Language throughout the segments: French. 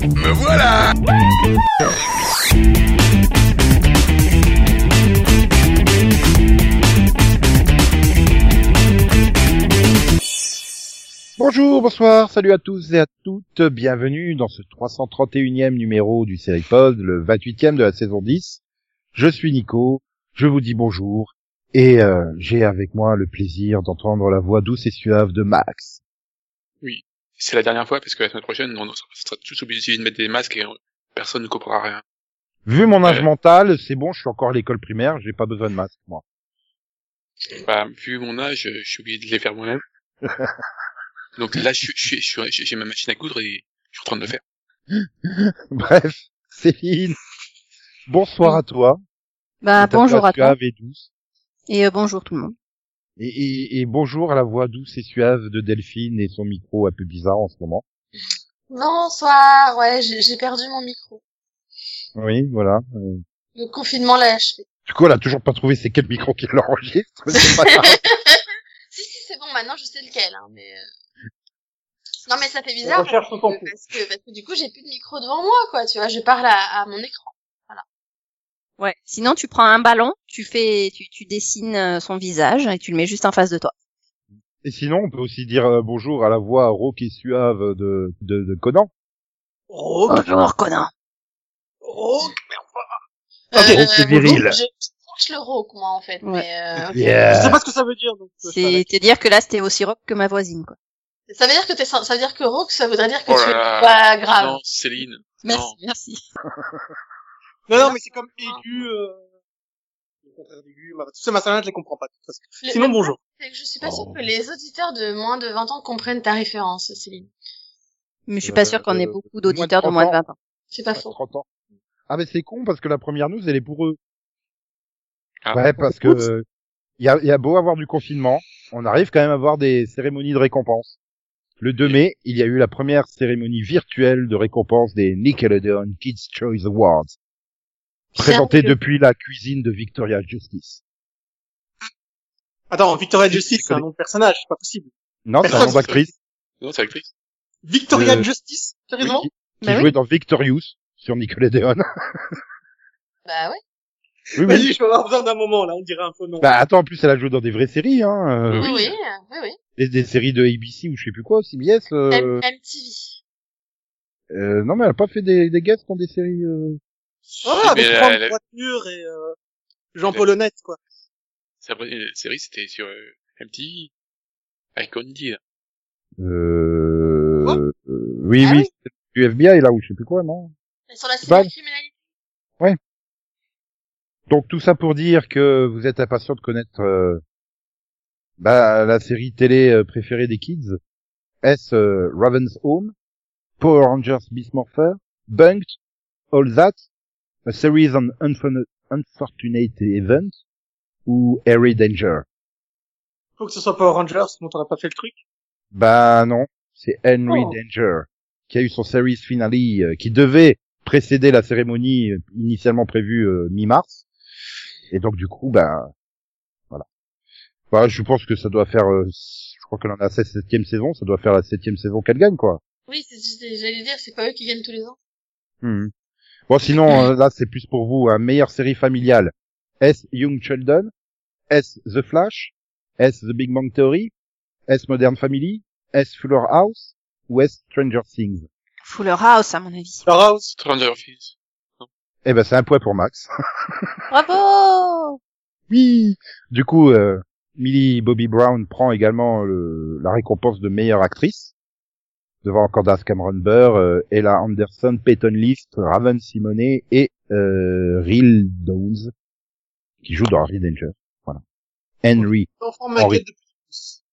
Me voilà. Bonjour, bonsoir, salut à tous et à bienvenue dans ce 331e numéro du Seripod, le 28e de la saison 10. Je suis Nico, je vous dis bonjour, et euh, j'ai avec moi le plaisir d'entendre la voix douce et suave de Max. Oui, c'est la dernière fois parce que la semaine prochaine, on sera tous obligés de mettre des masques et personne ne comprendra rien. Vu mon âge mental, c'est bon, je suis encore à l'école primaire, j'ai pas besoin de masque, moi. Bah, vu mon âge, je suis obligé de les faire moi-même. Donc là, je, je, je, je- j'ai ma machine à coudre et je suis en train de le faire. Bref, Céline, bonsoir à toi. Bah, bonjour à toi. suave et douce. Et euh, bonjour tout le monde. Et, et, et bonjour à la voix douce et suave de Delphine et son micro un peu bizarre en ce moment. Bonsoir, ouais, j'ai j'ai perdu mon micro. Oui, voilà. Euh, Le confinement l'a achevé. Du coup, elle a toujours pas trouvé c'est quel micro qui l'enregistre. si, si, c'est bon, maintenant je sais lequel, hein, mais... euh, Non, mais ça fait bizarre parce que, parce que, parce que du coup, j'ai plus de micro devant moi, quoi, tu vois, je parle à, à mon écran. Ouais. Sinon, tu prends un ballon, tu fais, tu, tu dessines euh, son visage et tu le mets juste en face de toi. Et sinon, on peut aussi dire euh, bonjour à la voix rauque et suave de, de, de Conan. Oh, Bonjour, Conan. oh, Euh, Ok, c'est viril. Je cherche le rock, moi, en fait, Ouais. mais... euh, ok. Je Yeah. sais pas ce que ça veut dire, euh, C'est te dire que là, c'était aussi rock que ma voisine, quoi. Ça veut dire que t'es, ça veut dire que rock, ça voudrait dire que Oh tu es pas grave. Non, Céline. Merci, Non. merci. Non, non, mais c'est comme aigu, euh... le contraire d'aigu, ma- tous ces machins-là, je les comprends pas. Le- Sinon, bonjour. c'est que je suis pas sûre que les auditeurs de moins de 20 ans comprennent ta référence, Céline. Mais je suis pas sûre qu'on ait Euh, beaucoup d'auditeurs de moins de de 20 ans. C'est pas faux. 30 ans. Ah mais c'est con parce que la première news elle est pour eux. Ah. ouais parce que euh, il y, a, y a beau avoir du confinement, on arrive quand même à avoir des cérémonies de récompense. Le 2 mai, il y a eu la première cérémonie virtuelle de récompense des Nickelodeon Kids Choice Awards, présentée depuis la cuisine de Victoria Justice. Attends, Victoria Justice, c'est un nom de personnage, c'est pas possible. Non, c'est un nom d'actrice Non, c'est l'actrice. Victoria Euh, Justice, sérieusement qui, qui Bah oui. jouait dans Victorious sur Nickelodeon. Bah ouais. Oui, oui. Vas-y, je vais avoir besoin d'un moment, là, on dirait un faux nom. Bah attends, en plus elle a joué dans des vraies séries, hein, euh, Oui, oui, oui, oui. des, des séries de ABC ou je sais plus quoi, CBS. Euh, M- MTV. euh, non mais elle a pas fait des, des guests dans des séries. Euh... Ah, mais avec Franck Voiture et, euh, Jean-Paul Honnête, quoi. Sa vraie série, c'était sur euh, MTV. Avec Condi, là. Euh... Quoi euh, oui Ah oui, oui. c'est du FBI là ou je sais plus quoi, non. Sur la Bah, cybercriminalité. Donc tout ça pour dire que vous êtes impatient de connaître euh, bah, la série télé euh, préférée des kids. Est-ce euh, Raven's Home, Power Rangers Beast Morpher, Bunked, All That, A Series on Unfortunate Event ou Harry Danger Faut que ce soit Power Rangers, sinon t'aurais pas fait le truc. Bah non, c'est Henry Oh. Danger qui a eu son series finale euh, qui devait précéder la cérémonie initialement prévue euh, mi-mars. Et donc du coup, bah voilà. Bah, je pense que ça doit faire, euh, je crois qu'elle en a à sa septième saison, ça doit faire la septième saison qu'elle gagne quoi. Oui, j'allais dire, c'est pas eux qui gagnent tous les ans. Mhm. Bon sinon euh, là c'est plus pour vous, un meilleure série familiale. Est-ce Young Sheldon Est-ce The Flash Est-ce The Big Bang Theory Est-ce Modern Family Est-ce Fuller House Ou est-ce Stranger Things? Fuller House, à mon avis. Leur House. Stranger Things. Eh ben c'est un point pour Max. Bravo! oui. Du coup, euh, Millie Bobby Brown prend également le- la récompense de meilleure actrice devant Candace Cameron Burr, euh, Ella Anderson, Peyton List, Raven Simone et euh, Real Dawes qui joue dans Harry Danger. Voilà. Henry. Tous.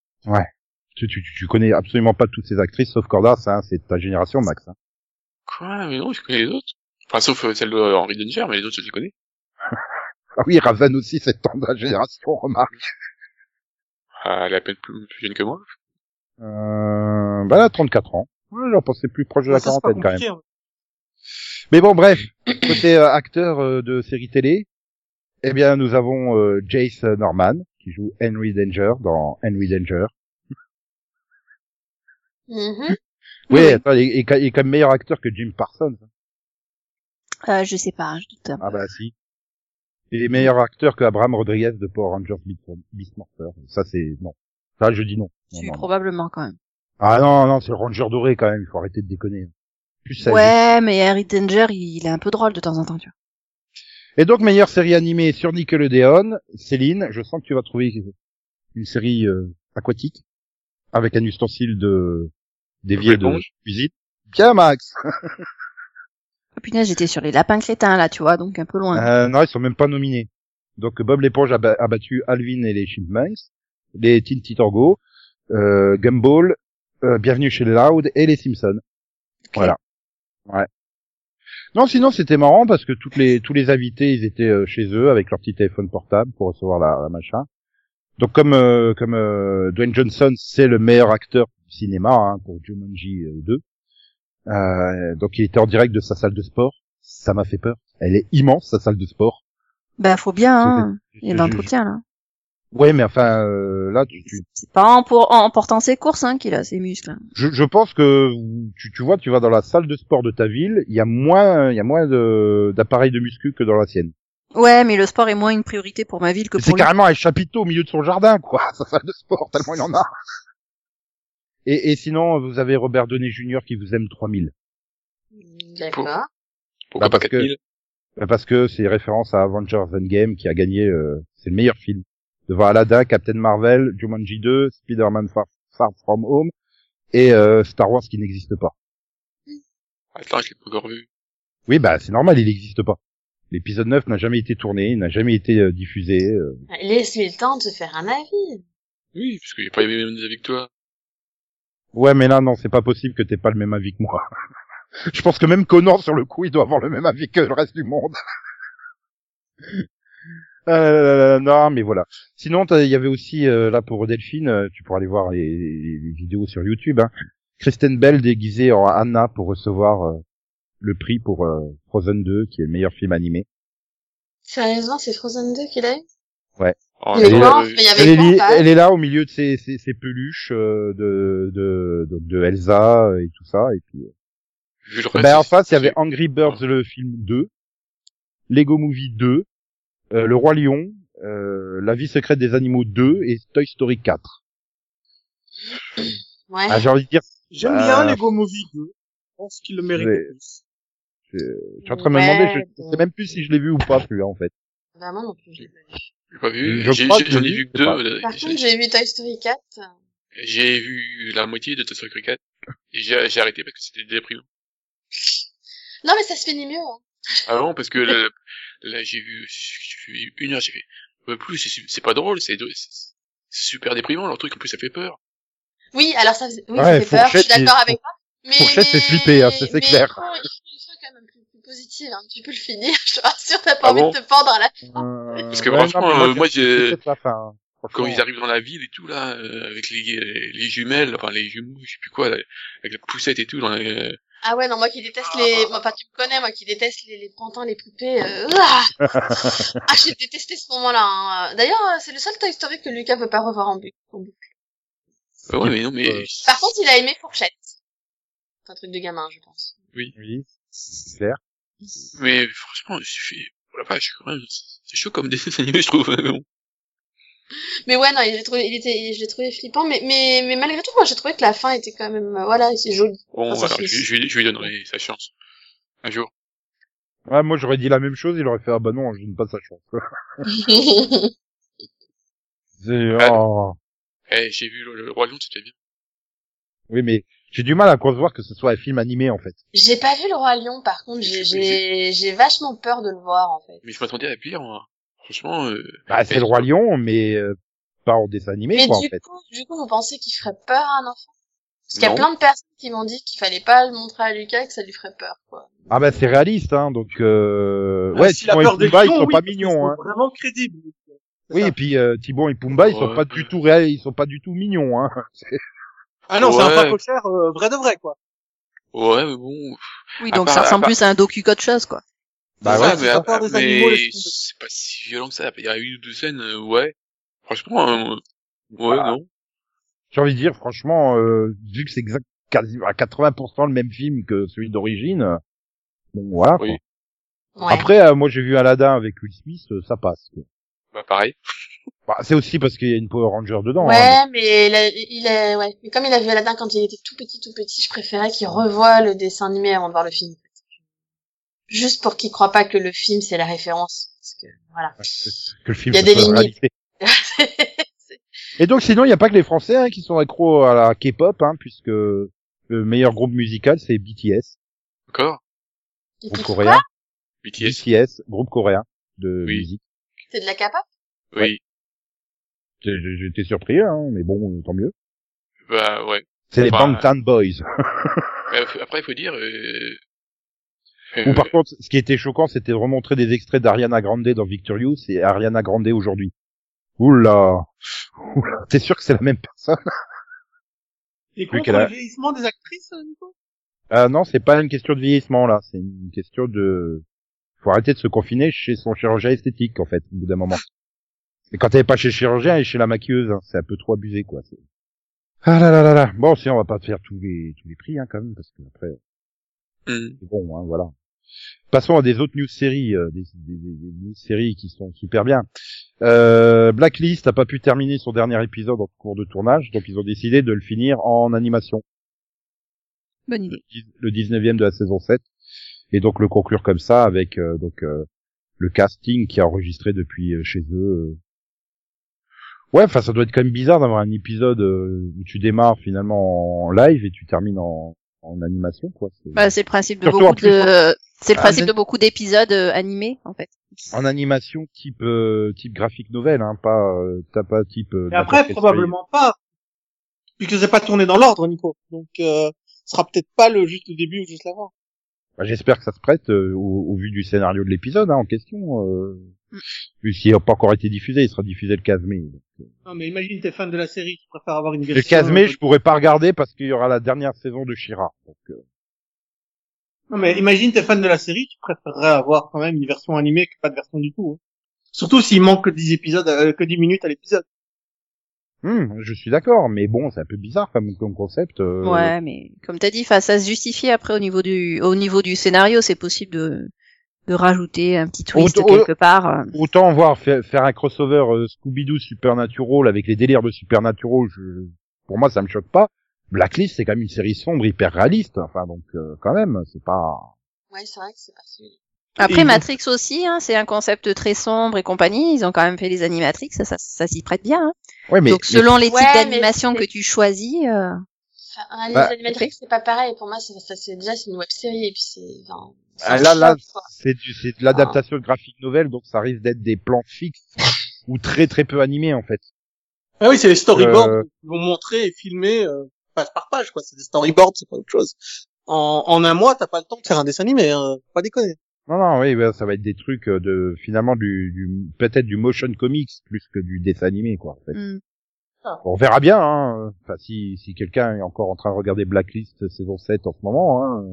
Tu, tu, tu connais absolument pas toutes ces actrices sauf Candace, hein, c'est ta génération Max. Hein. Quoi? Mais non, je connais les autres. Enfin, sauf euh, celle de Henry Danger, mais les autres, je les connais. Ah oui, Raven aussi, c'est de ta génération, remarque. Ah, elle est à peine plus, plus jeune que moi. Euh, bah elle a 34 ans. Ouais, j'en pensais plus proche de la quarantaine quand même. hein. Mais bon, bref, côté euh, acteur euh, de série télé, eh bien, nous avons euh, Jace Norman, qui joue Henry Danger dans Henry Danger. Mhm. Oui, Oui. attends, il est quand même meilleur acteur que Jim Parsons. Euh, je sais pas, je doute. Ah bah si. Il est meilleur acteur que Abraham Rodriguez de Power Rangers Beast, Morpher. Ça c'est non. Ça je dis non. Non, Si, non, non. probablement quand même. Ah non non c'est le Ranger doré quand même. Il faut arrêter de déconner. Plus ça. Ouais, mais Harry Danger, il, est un peu drôle de temps en temps, tu vois. Et donc meilleure série animée sur Nickelodeon. Céline, je sens que tu vas trouver une série euh, aquatique avec un ustensile de d'évier de cuisine. Bien Max. Oh, punaise, j'étais sur les lapins crétins là, tu vois, donc un peu loin. Euh, non, ils sont même pas nominés. Donc Bob l'éponge a, ba- a battu Alvin et les Chipmunks, les Teen Titans Go, euh, Gumball, euh, Bienvenue chez les Loud et les Simpsons. Voilà. Ouais. Non, sinon c'était marrant parce que toutes les tous les invités ils étaient euh, chez eux avec leur petit téléphone portable pour recevoir la, la machin. Donc comme euh, comme euh, Dwayne Johnson c'est le meilleur acteur du cinéma hein, pour Jumanji euh, 2. Euh, donc il était en direct de sa salle de sport. Ça m'a fait peur. Elle est immense sa salle de sport. Bah, faut bien, hein. Il y a de l'entretien, là. Ouais, mais enfin euh, là, tu, tu- C'est pas en, pour, en portant ses courses, hein, qu'il a ses muscles. hein. je, je pense que tu, tu vois, tu vas dans la salle de sport de ta ville, il y a moins, il y a moins de d'appareils de muscu que dans la sienne. Ouais, mais le sport est moins une priorité pour ma ville que C'est pour lui. carrément un chapiteau au milieu de son jardin, quoi, sa salle de sport, tellement il en a. Et, et sinon, vous avez Robert Downey Jr. qui vous aime 3000. D'accord. Pourquoi Bah, pas parce que- 4000 Euh, Parce que c'est référence à Avengers Endgame qui a gagné, euh, c'est le meilleur film. Devant Aladdin, Captain Marvel, Jumanji 2, Spider-Man Far, Far From Home et euh, Star Wars qui n'existe pas. Attends, je l'ai pas encore vu. Oui, bah c'est normal, il n'existe pas. L'épisode 9 n'a jamais été tourné, il n'a jamais été euh, diffusé. euh. Laisse-lui le temps de se faire un avis. Oui, parce que j'ai pas eu les mêmes avis que toi. Ouais, mais là, non, c'est pas possible que t'aies pas le même avis que moi. Je pense que même Conan, sur le coup, il doit avoir le même avis que le reste du monde. Euh, non, mais voilà. Sinon, il y avait aussi, euh, là, pour Delphine, euh, tu pourras aller voir les, vidéos sur YouTube, hein, Kristen Bell déguisée en Anna pour recevoir euh, le prix pour Frozen 2, qui est le meilleur film animé. Sérieusement, c'est Frozen 2 qu'il a eu? Avait Elle est- euh, Elle elle là au milieu de ses, ses, ses peluches euh, de, de, de, de Elsa et tout ça. Et puis, vu le Ben, en face, il y avait Angry Birds le film 2, Lego Movie 2, euh, Le Roi Lion, euh, La vie secrète des animaux 2 et Toy Story 4. Ouais. Ah, j'ai envie de dire, J'aime Bah, bien Lego Movie 2. Je pense qu'il le mérite Ouais. plus. je, je suis en train de me Ouais, demander, je bon. sais même plus si je l'ai vu ou pas celui-là en fait. Bah, moi non plus, je l'ai pas vu. J'ai pas vu. Que J'en je ai vu que deux. euh, Par j'ai- contre, j'ai vu Toy Story 4. J'ai vu la moitié de Toy Story 4 et j'ai arrêté parce que c'était déprimant. Non, mais ça se finit mieux. Hein. Ah bon, parce que là, là, j'ai vu, une heure, j'ai fait, ouais, plus, c'est pas drôle, c'est super déprimant, leur truc, en plus, ça fait peur. Oui, alors ça, faisait- oui, Ouais, ça fait peur. Je suis d'accord avec toi. Mais, Fourchette, c'est mais- flippé, hein, ça, c'est mais clair. Positive. Hein. Tu peux le finir. Je te rassure, t'as pas Ah envie bon de te pendre à la. Parce que franchement, euh, moi, j'ai- la fin. hein. Quand ils arrivent dans la ville et tout, là, euh, avec les, les jumelles, enfin, les jumeaux, je sais plus quoi, là, avec la poussette et tout, dans les... Ah ouais, non, moi qui déteste les, moi, enfin, tu me connais, moi qui déteste les, les pantins, les poupées, euh... ah, ah j'ai détesté ce moment-là. Hein. D'ailleurs, euh, c'est le seul Toy Story que Lucas veut pas revoir en boucle. en boucle. Ah ouais, mais non, mais... Euh, Par contre, il a aimé Fourchette. C'est un truc de gamin, je pense. Oui, c'est clair. Mais franchement, je suis... Oh la vache, quand même, c'est chaud comme dessin animé, je trouve. mais bon. Mais ouais, non, il trouvé, il était, je l'ai trouvé flippant, mais, mais, mais malgré tout, moi, j'ai trouvé que la fin était quand même, euh, voilà, c'est joli. Bon, je, je, lui- je lui donnerai sa chance. Un jour. Ouais, moi j'aurais dit la même chose, il aurait fait ah bah non, je donne pas sa chance. C'est- Ah. oh. Eh, j'ai vu le, le Roi Lion, c'était bien. Oui, mais j'ai du mal à concevoir que ce soit un film animé en fait. j'ai pas vu le Roi Lion, par contre, j'ai, j'ai, j'ai vachement peur de le voir, en fait. Mais je m'attendais à pire, moi. Franchement, euh, Bah, c'est le roi lion, mais euh, pas en dessin animé Mais quoi en du fait. coup, du coup, vous pensez qu'il ferait peur à un enfant? Parce qu'il y a plein de personnes qui m'ont dit qu'il fallait pas le montrer à Lucas et que ça lui ferait peur, quoi. Ah bah c'est réaliste hein, donc euh... Ah, ouais, Timon et Pumba ils sont oui, pas mignons sont hein. Vraiment crédibles. C'est Oui, ça. et puis euh, Thibon et Pumba ils sont pas du tout réels, ils sont pas du tout mignons hein. Ah non, c'est un pas cochère, euh, vrai de vrai, quoi. Ouais, mais bon. Oui, À donc part- ça à ressemble part- plus à un docu qu'autre chose, quoi. Bah ouais, mais, animaux, mais c'est pas si violent que ça. Il y a une ou deux scènes, euh, ouais. Franchement, euh, ouais, Bah, non. J'ai envie de dire, franchement, euh, vu que c'est exact, quasi à 80% le même film que celui d'origine, bon voilà. Oui. quoi. Ouais. Après, euh, moi j'ai vu Aladdin avec Will Smith, ça passe. quoi. Bah, pareil. Bah, c'est aussi parce qu'il y a une Power Ranger dedans. Ouais, hein. mais il, a- il est, ouais. Mais comme il a vu Aladdin quand il était tout petit, tout petit, je préférais qu'il revoie le dessin animé avant de voir le film. Juste pour qu'il croit pas que le film c'est la référence. Parce que, voilà. Que le film Il y a des limites. réalité. Et donc sinon, il n'y a pas que les Français hein, qui sont accros à la K-pop, hein, puisque le meilleur groupe musical c'est BTS, Encore? Groupe coréen. BTS. BTS, groupe coréen de Oui. musique. C'est de la capa Oui. J'étais surpris, hein, mais bon, tant mieux. Bah, ouais. C'est les Enfin, Bangtan Boys. Mais f- Après, il faut dire, euh... Ou euh, par contre, ce qui était choquant, c'était de remontrer des extraits d'Ariana Grande dans Victorious et Ariana Grande aujourd'hui. Oula, Oula. t'es sûr que c'est la même personne? Et Oui, contre qu'elle a- le vieillissement des actrices, euh, Nico? Ah non, c'est pas une question de vieillissement là, c'est une question de. Faut arrêter de se confiner chez son chirurgien esthétique en fait, au bout d'un moment. Et quand t'es pas chez le chirurgien et chez la maquilleuse, hein, c'est un peu trop abusé quoi. Ah là là là là. Bon, si on va pas te faire tous les tous les prix hein, quand même, parce que après c'est bon, hein, voilà. Passons à des autres news séries, euh, des, des, des- des news séries qui sont super bien. Euh, Blacklist a pas pu terminer son dernier épisode en cours de tournage, donc ils ont décidé de le finir en animation, Bonne idée. le 19e de la saison 7, et donc le conclure comme ça avec euh, donc euh, le casting qui est enregistré depuis euh, chez eux. Ouais, enfin ça doit être quand même bizarre d'avoir un épisode euh, où tu démarres finalement en live et tu termines en, en animation, quoi. C'est- Bah, c'est le principe de Surtout beaucoup plus, de, c'est le Ah, principe mais- de beaucoup d'épisodes euh, animés, en fait. en animation type euh, type graphique novel, hein, pas euh, t'as pas type. euh, Et après, probablement pas. Puisque c'est pas tourné dans l'ordre, Nico. Donc, euh, ce sera peut-être pas le juste le début ou juste la fin. série. Bah, J'espère que ça se prête euh, au, au vu du scénario de l'épisode hein, en question. Euh. Puisqu'il n'a pas encore été diffusé, il sera diffusé le 15 mai. donc, euh. Non, mais imagine t'es fan de la série, tu préfères avoir une version... Le 15 mai, euh, je pourrais pas regarder parce qu'il y aura la dernière saison de Shira. Donc, euh, Non, mais imagine t'es fan de la série, tu préférerais avoir quand même une version animée que pas de version du tout. hein. Surtout s'il manque que 10 épisodes, euh, que 10 minutes à l'épisode. hum, je suis d'accord, mais bon, c'est un peu bizarre comme, comme concept. euh, Ouais, mais comme t'as dit, ça se justifie après au niveau du, au niveau du scénario, c'est possible de, de rajouter un petit twist Autant- quelque part. euh. Autant voir faire, faire un crossover euh, Scooby-Doo Supernatural avec les délires de Supernatural, je, pour moi ça me choque pas. Blacklist c'est quand même une série sombre hyper réaliste, enfin donc euh, quand même c'est pas. Ouais, c'est vrai que c'est pas celui Après Et donc- Matrix aussi, hein, c'est un concept très sombre et compagnie. Ils ont quand même fait les animatrix, ça, ça, ça s'y prête bien. hein. Ouais mais, Donc selon les types d'animation que tu choisis, euh, Enfin, les Bah, animatrix, c'est pas pareil. Pour moi, ça, ça, c'est déjà c'est une web série et puis c'est. Enfin, c'est Ah, là, là, c'est du- c'est de l'adaptation graphique nouvelle donc ça risque d'être des plans fixes ou très très peu animés en fait. Ah oui, c'est les storyboards Euh, qui vont montrer et filmer euh, page par page, quoi. C'est des storyboards, c'est pas autre chose. En, en un mois, t'as pas le temps de faire un dessin animé, hein. Pas déconner. Non non oui ouais, ça va être des trucs euh, de finalement du, du peut-être du motion comics plus que du dessin animé quoi. En fait. hmm. On verra bien, hein. Enfin, si, si quelqu'un est encore en train de regarder Blacklist saison 7 en ce moment, hein,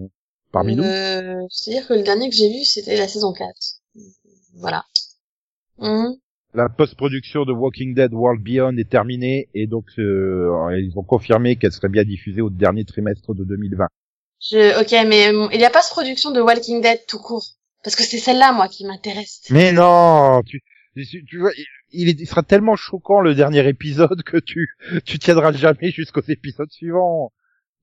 parmi nous. Euh, C'est-à-dire que le dernier que j'ai vu, c'était la saison 4. Voilà. Mhm. La post-production de Walking Dead World Beyond est terminée et donc euh, ils ont confirmé qu'elle serait bien diffusée au dernier trimestre de 2020. Je, ok, mais euh, il n'y a pas de production de Walking Dead tout court? Parce que c'est celle-là, moi, qui m'intéresse. Mais non, tu, tu, vois, il, il sera tellement choquant le dernier épisode que tu, tu tiendras jamais jusqu'aux épisodes suivants.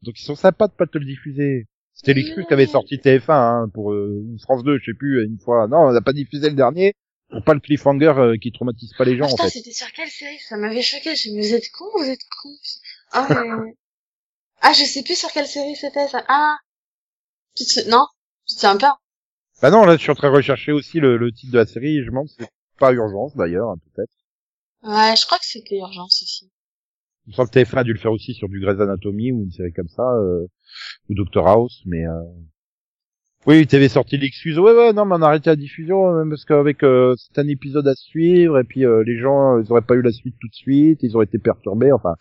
Donc ils sont sympas de pas te le diffuser. C'était l'excuse qu'avait sorti TF1 hein, pour euh, France 2, je sais plus, une fois. Non, on n'a pas diffusé le dernier pour pas le cliffhanger euh, qui traumatise pas les gens Ah, en putain, fait. c'était sur quelle série? Ça m'avait choqué. Je me vous êtes con, vous êtes con. Ah, mais... ah, je sais plus sur quelle série c'était ça. Ah, non, souviens pas Bah non, là je suis en train de rechercher aussi le, le titre de la série. et Je me demande c'est pas urgence d'ailleurs, hein, peut-être. Ouais, je crois que c'était Urgence aussi. Je sens que TF1 a dû le faire aussi sur du Grey's Anatomy ou une série comme ça, euh, ou Doctor House, mais euh... oui, t'avais sorti l'excuse. Ouais, ouais, non, mais on a arrêté la diffusion euh, parce qu'avec euh, c'est un épisode à suivre et puis euh, les gens, euh, ils auraient pas eu la suite tout de suite, ils auraient été perturbés. Enfin,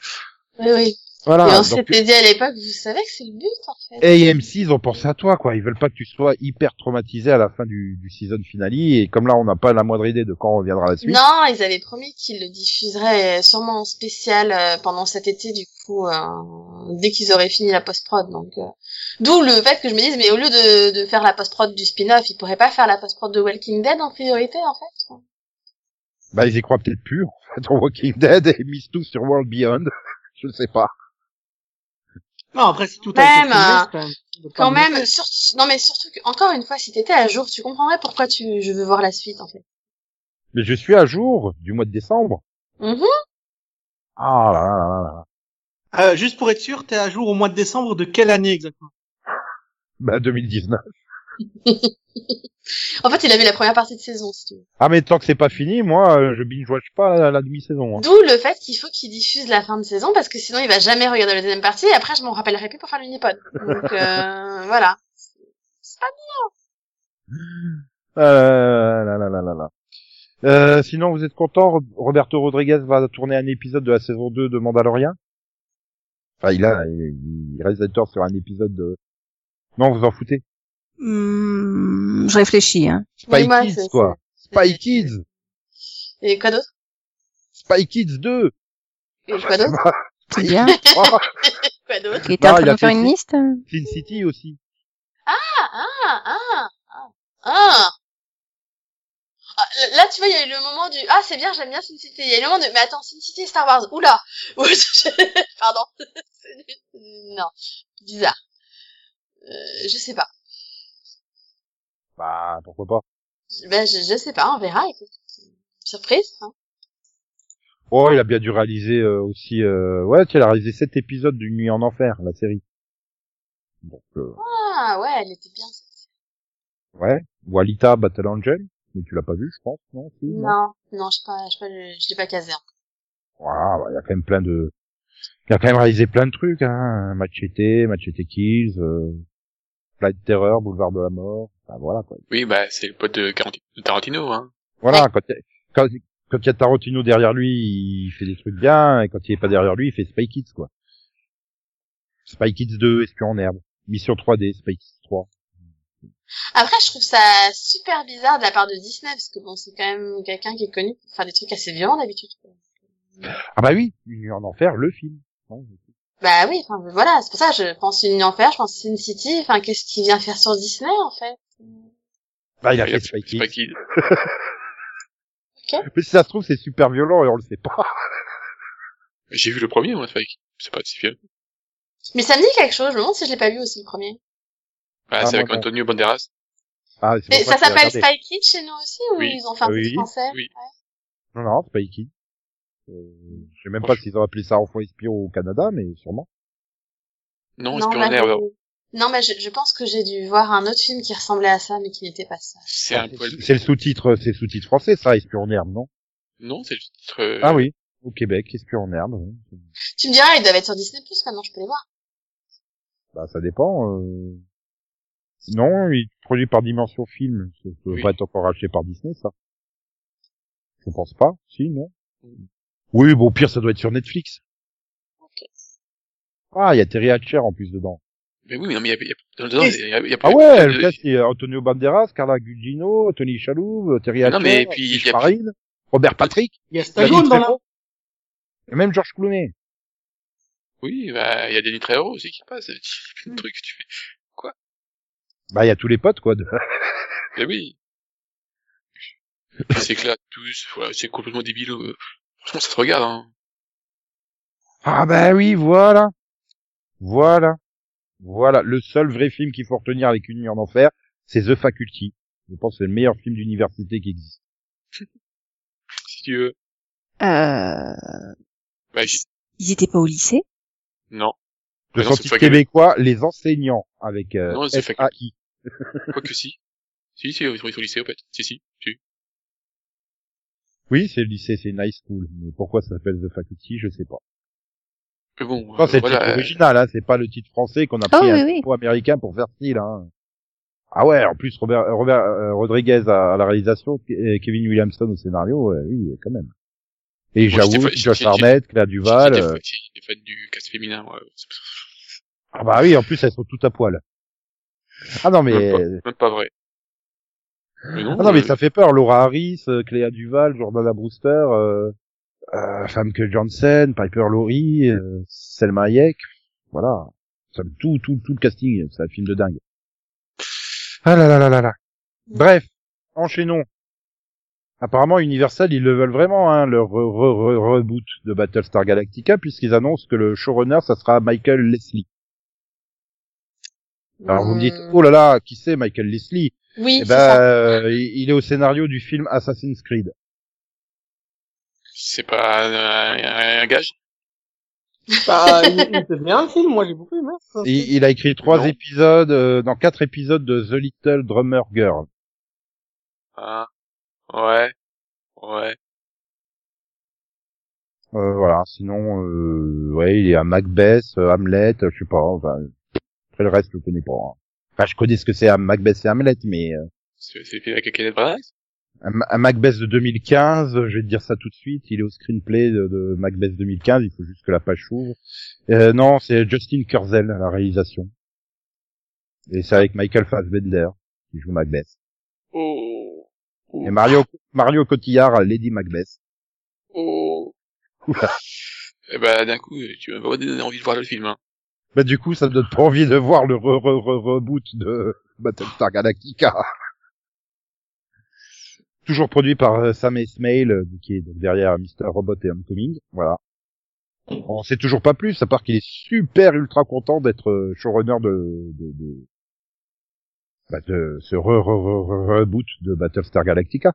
Oui, oui. Voilà. et on s'était dit à l'époque, vous savez que c'est le but, en fait. et AMC, ils ont pensé à toi, quoi. Ils veulent pas que tu sois hyper traumatisé à la fin du, du season finale. Et comme là, on n'a pas la moindre idée de quand reviendra la suite. Non, ils avaient promis qu'ils le diffuseraient sûrement en spécial euh, pendant cet été, du coup, euh, dès qu'ils auraient fini la post-prod. Donc, euh, d'où le fait que je me dise, mais au lieu de, de faire la post-prod du spin-off, ils pourraient pas faire la post-prod de Walking Dead en priorité, en fait. Bah, ils y croient peut-être plus, en fait, en Walking Dead et misent tout sur World Beyond. Je ne sais pas. Non, après, si tout a Même, été filmé, euh, quand même- Quand même, sur... non mais surtout que, encore une fois, si t'étais à jour, tu comprendrais pourquoi tu, je veux voir la suite, en fait. Mais je suis à jour du mois de décembre. Mhm. Ah là là là là. Euh, juste pour être sûr, t'es à jour au mois de décembre de quelle année exactement? Bah, 2019. En fait, il a vu la première partie de saison, si tu veux. Ah, mais tant que c'est pas fini, moi, euh, je binge-watch pas la, la demi-saison. hein. D'où le fait qu'il faut qu'il diffuse la fin de saison, parce que sinon il va jamais regarder la deuxième partie, et après je m'en rappellerai plus pour faire l'unipod. Donc, euh, voilà. C'est pas Euh, là, là, là, là, là. Euh, sinon, vous êtes content? Roberto Rodriguez va tourner un épisode de la saison 2 de Mandalorian? Enfin, il a, il, il réalisateur sur un épisode de... Non, vous en foutez Hmm, je réfléchis. Hein. Spy Oui, moi, Kids, quoi. Spy Kids Et quoi d'autre? Spy Kids 2 Et quoi d'autre? C'est bien. Oh, Quoi d'autre? Il était en train de faire une liste? Sin City aussi. Ah, ah, ah, ah, ah. Ah, Là, tu vois, il y a eu le moment du ah c'est bien, j'aime bien Sin City. Il y a eu le moment de mais attends, Sin City et Star Wars. Oula. Pardon. non, bizarre. Euh, je sais pas. Bah, pourquoi pas. Ben je, je sais pas, on verra. Écoute. Surprise. Hein. Oh, il a bien dû réaliser euh, aussi... Euh... Ouais, tu il a réalisé sept épisodes d'une nuit en enfer, la série. Donc, euh, Ah ouais, elle était bien. Cette... ouais. Walita Battle Angel. Mais tu l'as pas vu, je pense, non, si, Non, non, je sais pas, je sais pas, je, l'ai pas casé. encore. Voilà, bah, il y a quand même plein de... Il a quand même réalisé plein de trucs, hein. Machete, Machete Kills, euh... Flight Terror, Boulevard de la Mort. Enfin, voilà, quoi. Oui, bah, c'est le pote de, Tarantino, hein. Voilà, quand il y a- quand, quand il y a Tarantino derrière lui, il fait des trucs bien, et quand il est pas derrière lui, il fait Spy Kids, quoi. Spy Kids 2, Espion en herbe. Mission 3D, Spy Kids 3. Après, je trouve ça super bizarre de la part de Disney parce que bon, c'est quand même quelqu'un qui est connu pour faire des trucs assez violents d'habitude. quoi. Ah bah oui, Une nuit en enfer, le film. Ouais. Bah oui, enfin voilà, c'est pour ça que je pense une enfer, je pense Sin City, enfin qu'est-ce qu'il vient faire sur Disney en fait? Bah il a fait a- Spy Kids. qui. Mais si ça se trouve, c'est super violent et on le sait pas. J'ai vu le premier, moi, c'est pas, c'est pas si vieux. Mais ça me dit quelque chose, je me demande si je l'ai pas vu aussi le premier. Bah, Ah, c'est avec non. Antonio Banderas. Ah, c'est ça s'appelle. Spy Kids chez nous aussi ou Oui. ils ont fait un Ah oui, français? Oui. Non, non, Spy Kids. Euh, je sais même pas s'ils ont appelé ça Enfant Espion au Canada, mais sûrement. Non, Non, Espion bah, en herbe. non, mais je, je pense que j'ai dû voir un autre film qui ressemblait à ça, mais qui n'était pas ça. C'est un poil... C'est le sous-titre, c'est le sous-titre français, ça, Espion en herbe, non? Non, c'est le titre, euh, Ah oui. Au Québec, Espion en herbe. oui. Tu me diras, ils doivent être sur Disney Plus maintenant, je peux les voir. Bah, ça dépend. Euh... Non, il est produit par Dimension Film. Ça peut Oui. pas être encore acheté par Disney, ça. Je pense pas. Si, non. Oui, bon, au pire, ça doit être sur Netflix. Ah, il y a Terry Hatcher en plus dedans. Mais oui, mais non, mais il y a, il y a, dedans, y a, il y a Ah plein- ouais, plein le de- cast, c'est Antonio Banderas, Carla Gugino, Tony Chaloub, Terry Hatcher, Non, mais puis, il y Fish a- Marine, Robert Patrick, Il y a Stallone dans la... Et même George Clooney. Oui, bah, il y a Danny Trejo aussi qui passe. Le truc, tu fais. Bah, il y a tous les potes, quoi. de- Mais oui. Ils s'éclatent tous, voilà, c'est complètement débile. Euh. Franchement, ça se regarde, hein. Ah bah oui, voilà. Voilà. Voilà. Le seul vrai film qu'il faut retenir avec une nuit en enfer, c'est The Faculty. Je pense que c'est le meilleur film d'université qui existe. Si tu veux. Euh, Bah, ils étaient pas au lycée? Non. Le c'est scientifique québécois, les enseignants, avec euh, Non, c'est F-A-I. Quoi que si. Si, si, ils sont au lycée, en fait. Si, si, si. Oui, c'est le lycée, c'est une high school. Mais pourquoi ça s'appelle The Faculty, je sais pas. Mais bon, euh, c'est le titre euh, original, hein, c'est pas le titre français qu'on a Ah pris oui, un oui. titre américain pour faire style, hein. Ah ouais, en plus Robert, euh, Robert euh, Rodriguez à, à la réalisation et Kevin Williamson au scénario, euh, oui, quand même. Et fa- Josh Arnett, Claire Duval. J'étais euh, fa- j'étais fan du cast féminin, ouais. Ah bah oui, en plus elles sont toutes à poil. Ah non mais Même pas, même pas vrai. Mais non, ah non mais euh, ça fait peur. Laura Harris, euh, Cléa Duval, Jordana Brewster, euh, euh, Famke Janssen, Piper Laurie, euh, Selma Hayek. Voilà, ça tout tout tout le casting, c'est un film de dingue. Ah là là là là là. Bref, enchaînons. Apparemment, Universal, ils le veulent vraiment, hein, leur re- re- re- reboot de Battlestar Galactica, puisqu'ils annoncent que le showrunner, ça sera Michael Leslie. Alors vous me dites, Hmm. oh là là, qui c'est Michael Leslie? Oui, Eh ben, ça. euh, il est au scénario du film Assassin's Creed. c'est pas un, un gage? Bah, il, il bien le film, moi j'ai beaucoup aimé. ça. Il, il a écrit trois Non. épisodes, euh, dans quatre épisodes de The Little Drummer Girl. Ah, ouais, ouais. Euh, voilà, sinon, euh, ouais, il est à Macbeth, euh, Hamlet, euh, je sais pas, enfin, après le reste, je le connais pas. hein. Enfin, je connais ce que c'est à Macbeth et Hamlet, mais euh, C'est le film avec Kenneth Branagh? un, un Macbeth de 2015, euh, je vais te dire ça tout de suite, il est au screenplay de, de Macbeth 2015, il faut juste que la page s'ouvre. Euh, non, c'est Justin Kurzel à la réalisation. Et c'est avec Michael Fassbender qui joue Macbeth. Oh. Oh. Et Mario, Mario Cotillard à Lady Macbeth. Oh. Eh ben, d'un coup, tu m'as donné envie de voir le film, hein. Bah du coup, ça me donne pas envie de voir le re re re reboot de Battlestar Galactica. Toujours produit par euh, Sam Esmail, euh, qui est donc derrière Mr. Robot et Homecoming. Voilà. On sait toujours pas plus, à part qu'il est super ultra content d'être euh, showrunner de, de, de, bah, de ce re, re, re, re- reboot de Battlestar Galactica.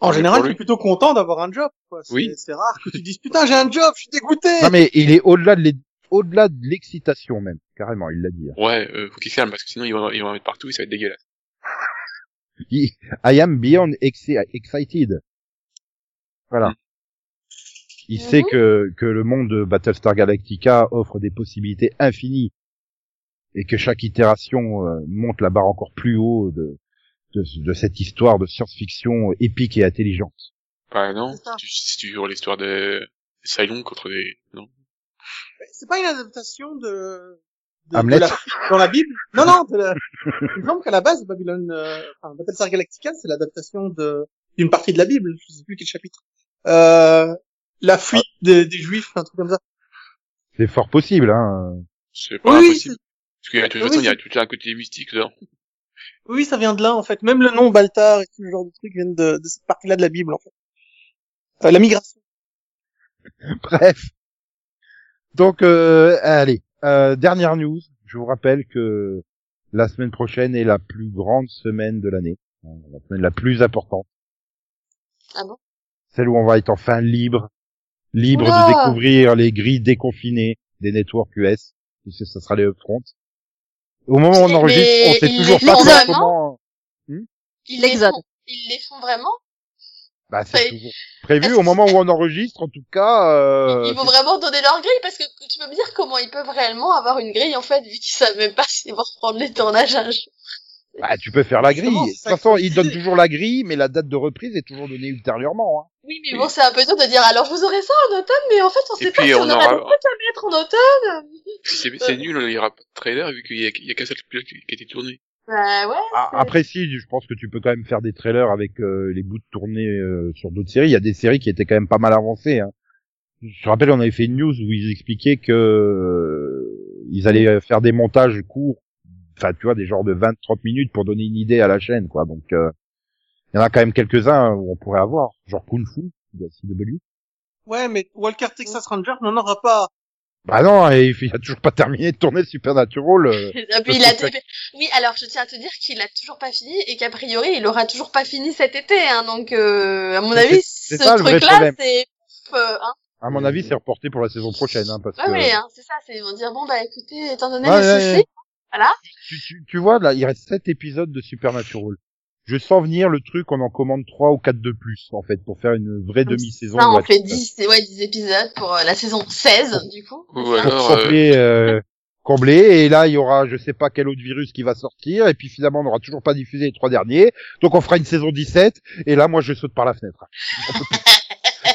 En général, je suis plutôt content d'avoir un job. quoi. C'est, Oui. C'est rare que tu dises putain j'ai un job, je suis dégoûté. Non mais il est au-delà de l'é- au-delà de l'excitation même, carrément, il l'a dit. hein. Ouais, euh, faut qu'il calme, parce que sinon, ils vont, ils vont en mettre partout et ça va être dégueulasse. I I am beyond exi- excited. Voilà. Mm. Il sait que, que le monde de Battlestar Galactica offre des possibilités infinies et que chaque itération euh, monte la barre encore plus haut de, de, de cette histoire de science-fiction épique et intelligente. Bah non, ça. tu- c'est toujours l'histoire de Cylon contre des... Non? C'est pas une adaptation de, de, Hamlet. de la, dans la Bible? Non, non, de la... il me semble qu'à la base, Babylone, euh, enfin, Battlestar Galactica, c'est l'adaptation de, d'une partie de la Bible. Je sais plus quel chapitre. Euh, la fuite des, des Juifs, un truc comme ça. C'est fort possible, hein. C'est pas Oui, impossible. Parce qu'il y a, de toute Oui, façon, il y a tout un côté mystique dedans. Oui, ça vient de là, en fait. Même le nom Baltar et tout ce genre de trucs viennent de, de cette partie-là de la Bible, en fait. Enfin, la migration. Bref. Donc, euh, allez, euh, dernière news. Je vous rappelle que la semaine prochaine est la plus grande semaine de l'année, hein, la semaine la plus importante. Ah bon? Celle où on va être enfin libre, libre Oula de découvrir les grilles déconfinées des networks US, puisque ça sera les upfront. Au moment où on enregistre, on sait ils toujours pas font encore vraiment? comment. Ils les font, ils les font vraiment? Bah, c'est Ouais. prévu au moment où on enregistre, en tout cas. Euh, Ils vont vraiment donner leur grille parce que tu peux me dire comment ils peuvent réellement avoir une grille en fait vu qu'ils savent même pas s'ils vont reprendre les tournages un jour. Bah, tu peux faire la grille. De c'est toute ça façon, ils donnent toujours la grille, mais la date de reprise est toujours donnée ultérieurement. Hein. Oui mais bon c'est un peu dur de dire alors vous aurez ça en automne mais en fait on Et sait pas si on, on aura aura- le droit de la mettre en automne. C'est nul, il y aura pas de trailer vu qu'il y a, qu'un seul pilote qui qui a été tourné. Bah ouais. Ah, Après, si, je pense que tu peux quand même faire des trailers avec euh, les bouts de tournée euh, sur d'autres séries. Il y a des séries qui étaient quand même pas mal avancées. Hein. Je te rappelle, on avait fait une news où ils expliquaient que euh, ils allaient faire des montages courts, enfin, tu vois, des genres de 20-30 minutes pour donner une idée à la chaîne, quoi. Donc, euh, il y en a quand même quelques-uns où on pourrait avoir, genre Kung Fu de CW. Ouais, mais Walker Texas Ranger n'en aura pas. Bah non, et il a toujours pas terminé de tourner Supernatural. euh. Et puis il a truc, oui alors je tiens à te dire qu'il a toujours pas fini et qu'a priori il aura toujours pas fini cet été hein donc euh, à mon avis ce ça, le vrai truc là problème. c'est euh, hein. À mon avis, c'est reporté pour la saison prochaine, hein, parce Ouais, que ouais, hein, c'est ça c'est ils vont dire bon bah écoutez étant donné Ouais, le ouais, souci ouais. voilà tu, tu, tu vois, là, il reste sept épisodes de Supernatural. Je sens venir le truc, on en commande trois ou quatre de plus, en fait, pour faire une vraie demi-saison. ça on fait 10 ouais 10 épisodes pour euh, la saison 16 du coup Ou Pour alors, euh, combler, euh, combler, et là, il y aura, je sais pas quel autre virus qui va sortir, et puis finalement, on n'aura toujours pas diffusé les trois derniers, donc on fera une saison 17, et là, moi, je saute par la fenêtre.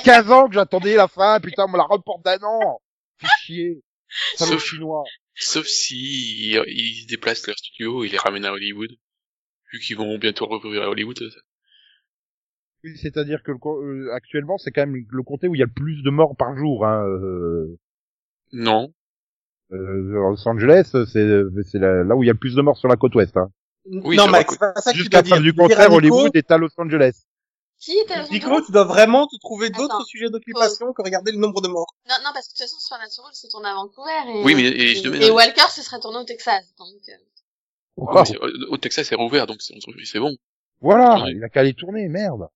15 ans que j'attendais la fin, putain, on me la reporte d'un an. Fais chier. Salaud Sauf- chinois. Sauf si ils, ils déplacent leur studio et les ramènent à Hollywood. Vu qu'ils vont bientôt revenir à Hollywood. Oui, C'est-à-dire que le euh, actuellement, c'est quand même le comté où il y a le plus de morts par jour. Hein. Euh, Non. euh, Los Angeles, c'est c'est là où il y a le plus de morts sur la côte ouest. Hein. Oui, non, c'est Max, c'est pas ça que Jusqu'à du Tu dois dire concert, Nico- Hollywood est à Los Angeles. Qui était à Los Nico, Angeles tu dois vraiment te trouver d'autres sujets d'occupation que regarder le nombre de morts. Non, non, parce que de toute façon, Supernatural se tourne à Vancouver et, Oui, mais- et je te mets et dans- Walker se serait tourné au Texas. Donc, euh, Wow. C'est- Au Texas, c'est rouvert, donc c'est bon. Voilà, il a qu'à aller tourner, merde.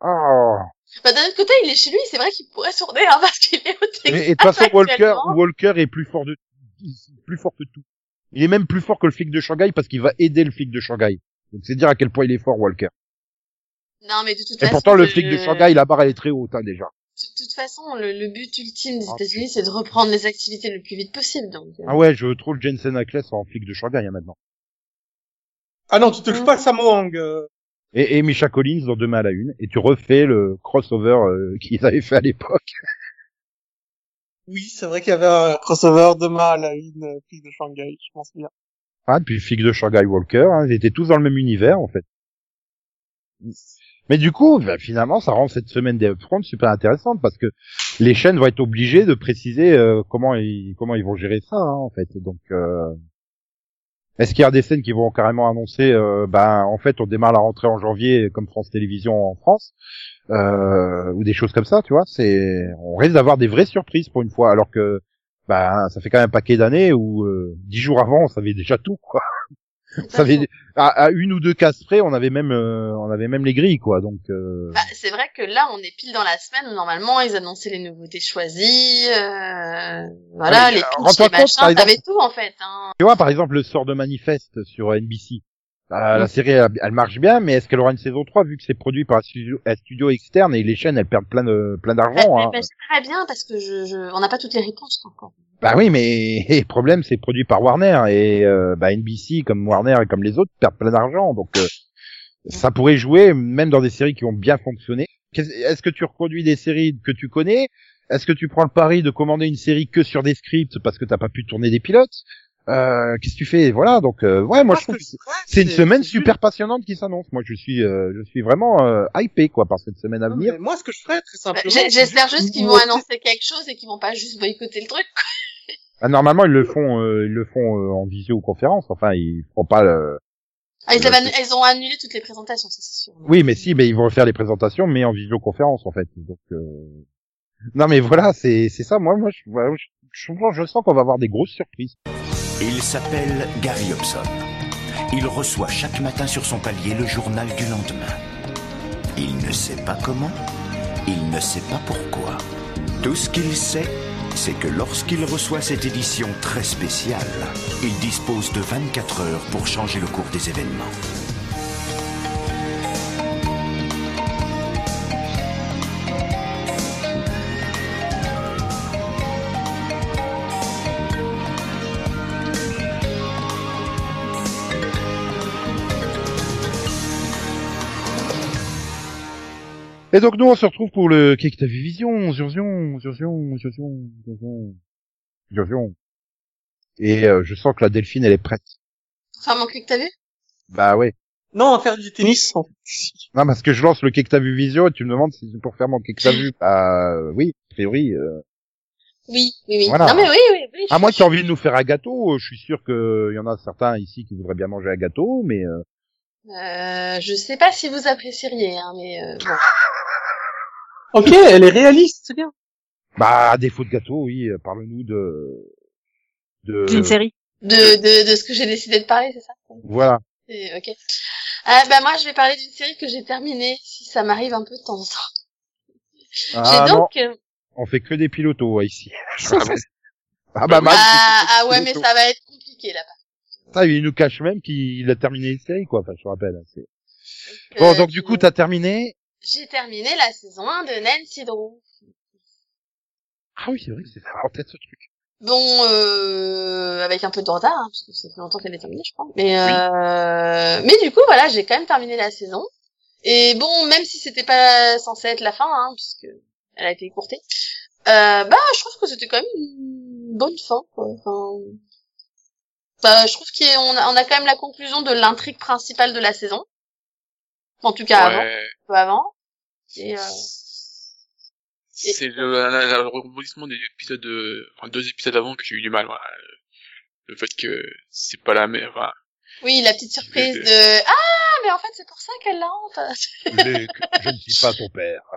Oh. Bah, d'un autre côté, il est chez lui, c'est vrai qu'il pourrait tourner, hein, parce qu'il est au Texas. Et et de toute façon, Walker. Walker est plus fort de, plus fort que tout. Il est même plus fort que le flic de Shanghai parce qu'il va aider le flic de Shanghai. Donc c'est dire à quel point il est fort, Walker. Non, mais de toute Et façon. pourtant, le euh, flic de Shanghai, la barre, elle est très haute, hein, déjà. De toute façon, le, le but ultime des Ah, États-Unis, c'est de reprendre les activités le plus vite possible. Donc, euh. Ah ouais, je trouve Jensen Ackles en flic de Shanghai, hein, maintenant. Ah non, tu touches pas à Sammo Hung. euh. Et, et Misha Collins dans Demain à la Une. Et tu refais le crossover euh, qu'ils avaient fait à l'époque. Oui, c'est vrai qu'il y avait un crossover demain à la une, euh, fille de Shanghai, je pense bien. Ah, puis flic de Shanghai Walker, hein, ils étaient tous dans le même univers, en fait. Mais du coup, bah, finalement, ça rend cette semaine des upfronts super intéressante parce que les chaînes vont être obligées de préciser euh, comment ils comment ils vont gérer ça, hein, en fait. Donc, euh, est-ce qu'il y a des scènes qui vont carrément annoncer, euh, ben, en fait, on démarre la rentrée en janvier comme France Télévisions en France, euh, ou des choses comme ça, tu vois C'est, on risque d'avoir des vraies surprises pour une fois, alors que, ben, ça fait quand même un paquet d'années où euh, dix jours avant, on savait déjà tout, quoi. Savait, à, à une ou deux cases près, on avait même, euh, on avait même les grilles, quoi. Donc, euh, Bah, c'est vrai que là, on est pile dans la semaine où normalement ils annonçaient les nouveautés choisies, euh, voilà, Ah, mais, les pitchs, les machins, par exemple- t'avais tout en fait. Hein. tu vois, par exemple, le sort de Manifeste sur NBC. Euh, La Mm. série, elle, elle marche bien, mais est-ce qu'elle aura une saison 3 vu que c'est produit par un studio, un studio externe et les chaînes, elles perdent plein de, plein d'argent, hein. Bah, bien parce que je, je... on n'a pas toutes les réponses encore. Bah oui, mais le problème, c'est produit par Warner et euh, bah, NBC comme Warner et comme les autres perdent plein d'argent, donc euh, ça pourrait jouer même dans des séries qui ont bien fonctionné. Est-ce que tu reproduis des séries que tu connais? Est-ce que tu prends le pari de commander une série que sur des scripts parce que t'as pas pu tourner des pilotes? Euh, Qu'est-ce que tu fais? Voilà, donc euh, ouais, moi je trouve que c'est une semaine super passionnante qui s'annonce. Moi, je suis, euh, je suis vraiment euh, hypé quoi par cette semaine à Non, venir. mais moi, ce que je ferais, très Bah, simplement. J'espère juste qu'ils vont annoncer quelque chose et qu'ils vont pas juste boycotter le truc. quoi. Ah, normalement, ils le font, euh, ils le font euh, en visioconférence. Enfin, ils font pas le. Ah, ils, c'est- annu- ils ont annulé toutes les présentations, c'est sûr. Oui, mais si, mais ils vont refaire les présentations, mais en visioconférence en fait. Donc, euh... non, mais voilà, c'est c'est ça. Moi, moi, je, voilà, je, je, je sens qu'on va avoir des grosses surprises. Il s'appelle Gary Hobson. Il reçoit chaque matin sur son palier le journal du lendemain. Il ne sait pas comment, il ne sait pas pourquoi. Tout ce qu'il sait, c'est que lorsqu'il reçoit cette édition très spéciale, il dispose de 24 heures pour changer le cours des événements. Et donc nous, on se retrouve pour le t'as vu Vision, Zurzion, Zurzion, Zurzion, Zurzion, Zurzion. Et euh, je sens que la Delphine, elle est prête. Enfin, mon que t'as vu? Bah ouais. Non, à faire du tennis. en fait. Non, parce que je lance le que t'as vu Vision et tu me demandes si c'est pour faire mon que t'as vu. Bah euh, oui, a priori. euh, Oui, oui, oui. Voilà. Non mais oui, oui, oui. À moins que tu envie de nous faire un gâteau, euh, je suis sûr qu'il y en a certains ici qui voudraient bien manger un gâteau, mais euh, Euh, je sais pas si vous apprécieriez, hein, mais euh, bon. Ok, elle est réaliste, c'est bien. bah à défaut de gâteau, oui, euh, parle-nous de de D'une série. De, de, de ce que j'ai décidé de parler, c'est ça? Voilà. Et, Ok. Euh, bah moi, je vais parler d'une série que j'ai terminée, si ça m'arrive un peu de temps en temps. Ah j'ai non, donc... euh, on fait que des pilotos ouais, ici. Ah bah Max, ah, que ah ouais, mais ça va être compliqué là. Ça, il nous cache même qu'il a terminé une série, quoi. Enfin, je te rappelle. hein, c'est- Euh, Bon, donc du coup, t'as terminé. J'ai terminé la saison 1 de Nancy Drew. Ah oui, c'est vrai que c'est en tête ce truc. Bon, euh, avec un peu de retard, hein, parce que ça fait longtemps qu'elle est terminée, je crois. Mais, euh, mais du coup, voilà, j'ai quand même terminé la saison. Et bon, même si c'était pas censé être la fin, hein, puisque elle a été écourtée. Euh, bah, je trouve que c'était quand même une bonne fin. Quoi. Enfin, bah, je trouve qu'on a, on a quand même la conclusion de l'intrigue principale de la saison. En tout cas avant, un Ouais. peu avant. Et, euh, C'est le, le rebondissement des épisodes, de- enfin deux épisodes avant que j'ai eu du mal. Voilà. Le fait que c'est pas la même. Enfin, oui, la petite surprise Je- de ah, mais en fait c'est pour ça qu'elle la hante. Luc, je ne suis pas ton père.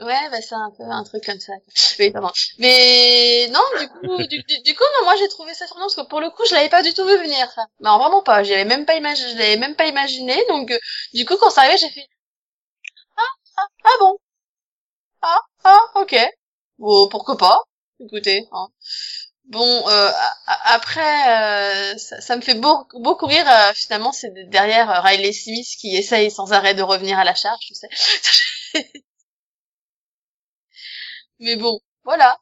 Ouais, bah c'est un peu un truc comme ça. Oui, pardon. Mais non, du coup, du, du, du coup, non, moi j'ai trouvé ça surprenant parce que pour le coup, je l'avais pas du tout vu venir. Ça. Non, vraiment pas. J'avais même pas imaginé, je l'avais même pas imaginé. Donc, euh, du coup, quand ça arrivait, j'ai fait ah, ah, bon, ah, ah, ok. Bon, pourquoi pas? Écoutez, hein. Bon, euh, après, euh, ça, me fait beau- beaucoup rire. euh, finalement, c'est de- derrière euh, Riley Smith qui essaye sans arrêt de revenir à la charge, sais. Mais bon, voilà.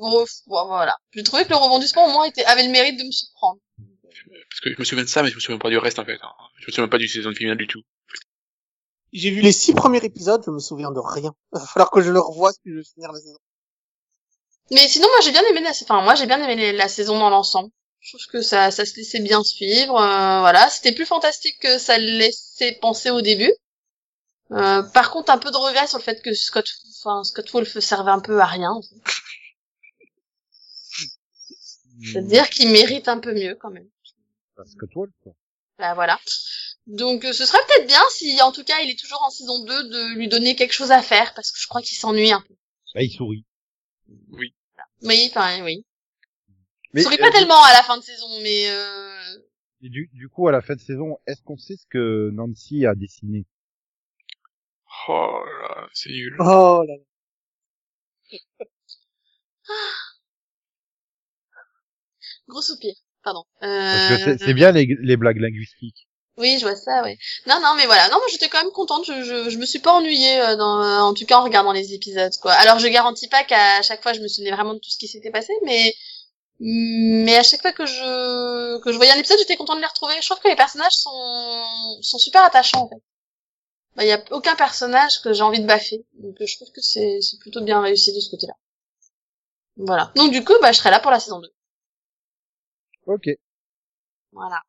Bon, voilà. J'ai trouvé que le rebondissement au moins avait le mérite de me surprendre. parce que je me souviens de ça, mais je me souviens pas du reste en fait. hein. Je me souviens pas du saison finale du tout. J'ai vu les six premiers épisodes, je me souviens de rien. Il va falloir que je le revoie si je veux finir la saison. Mais sinon, moi j'ai bien aimé la, enfin moi j'ai bien aimé les- la saison dans l'ensemble. Je trouve que ça, ça se laissait bien suivre. euh, voilà, c'était plus fantastique que ça le laissait penser au début. Euh, par contre, un peu de regret sur le fait que Scott, enfin Scott Wolf servait un peu à rien. en fait. C'est-à-dire qu'il mérite un peu mieux quand même. Parce que toi, quoi. Bah voilà. Donc euh, ce serait peut-être bien si en tout cas il est toujours en saison 2 de lui donner quelque chose à faire parce que je crois qu'il s'ennuie un peu. Bah, il sourit. Oui, enfin oui. Mais, Il sourit euh, pas tellement à la fin de saison mais euh... Et du, du coup, à la fin de saison, est-ce qu'on sait ce que Nancy a dessiné? Oh là, là, c'est nul. Oh là là. gros soupir. Pardon. Parce Euh... que c'est- c'est bien les, les blagues linguistiques. Oui, je vois ça, ouais. Non, non, mais voilà. Non, moi, j'étais quand même contente. Je, je, je me suis pas ennuyée, euh, dans, euh, en tout cas en regardant les épisodes, quoi. Alors, je garantis pas qu'à chaque fois, je me souvenais vraiment de tout ce qui s'était passé, mais, mais à chaque fois que je, que je voyais un épisode, j'étais contente de les retrouver. Je trouve que les personnages sont, sont super attachants, en fait. Bah, y a aucun personnage que j'ai envie de baffer. Donc, je trouve que c'est, c'est plutôt bien réussi de ce côté-là. Voilà. Donc, du coup, bah, je serai là pour la saison 2. Ok. Voilà.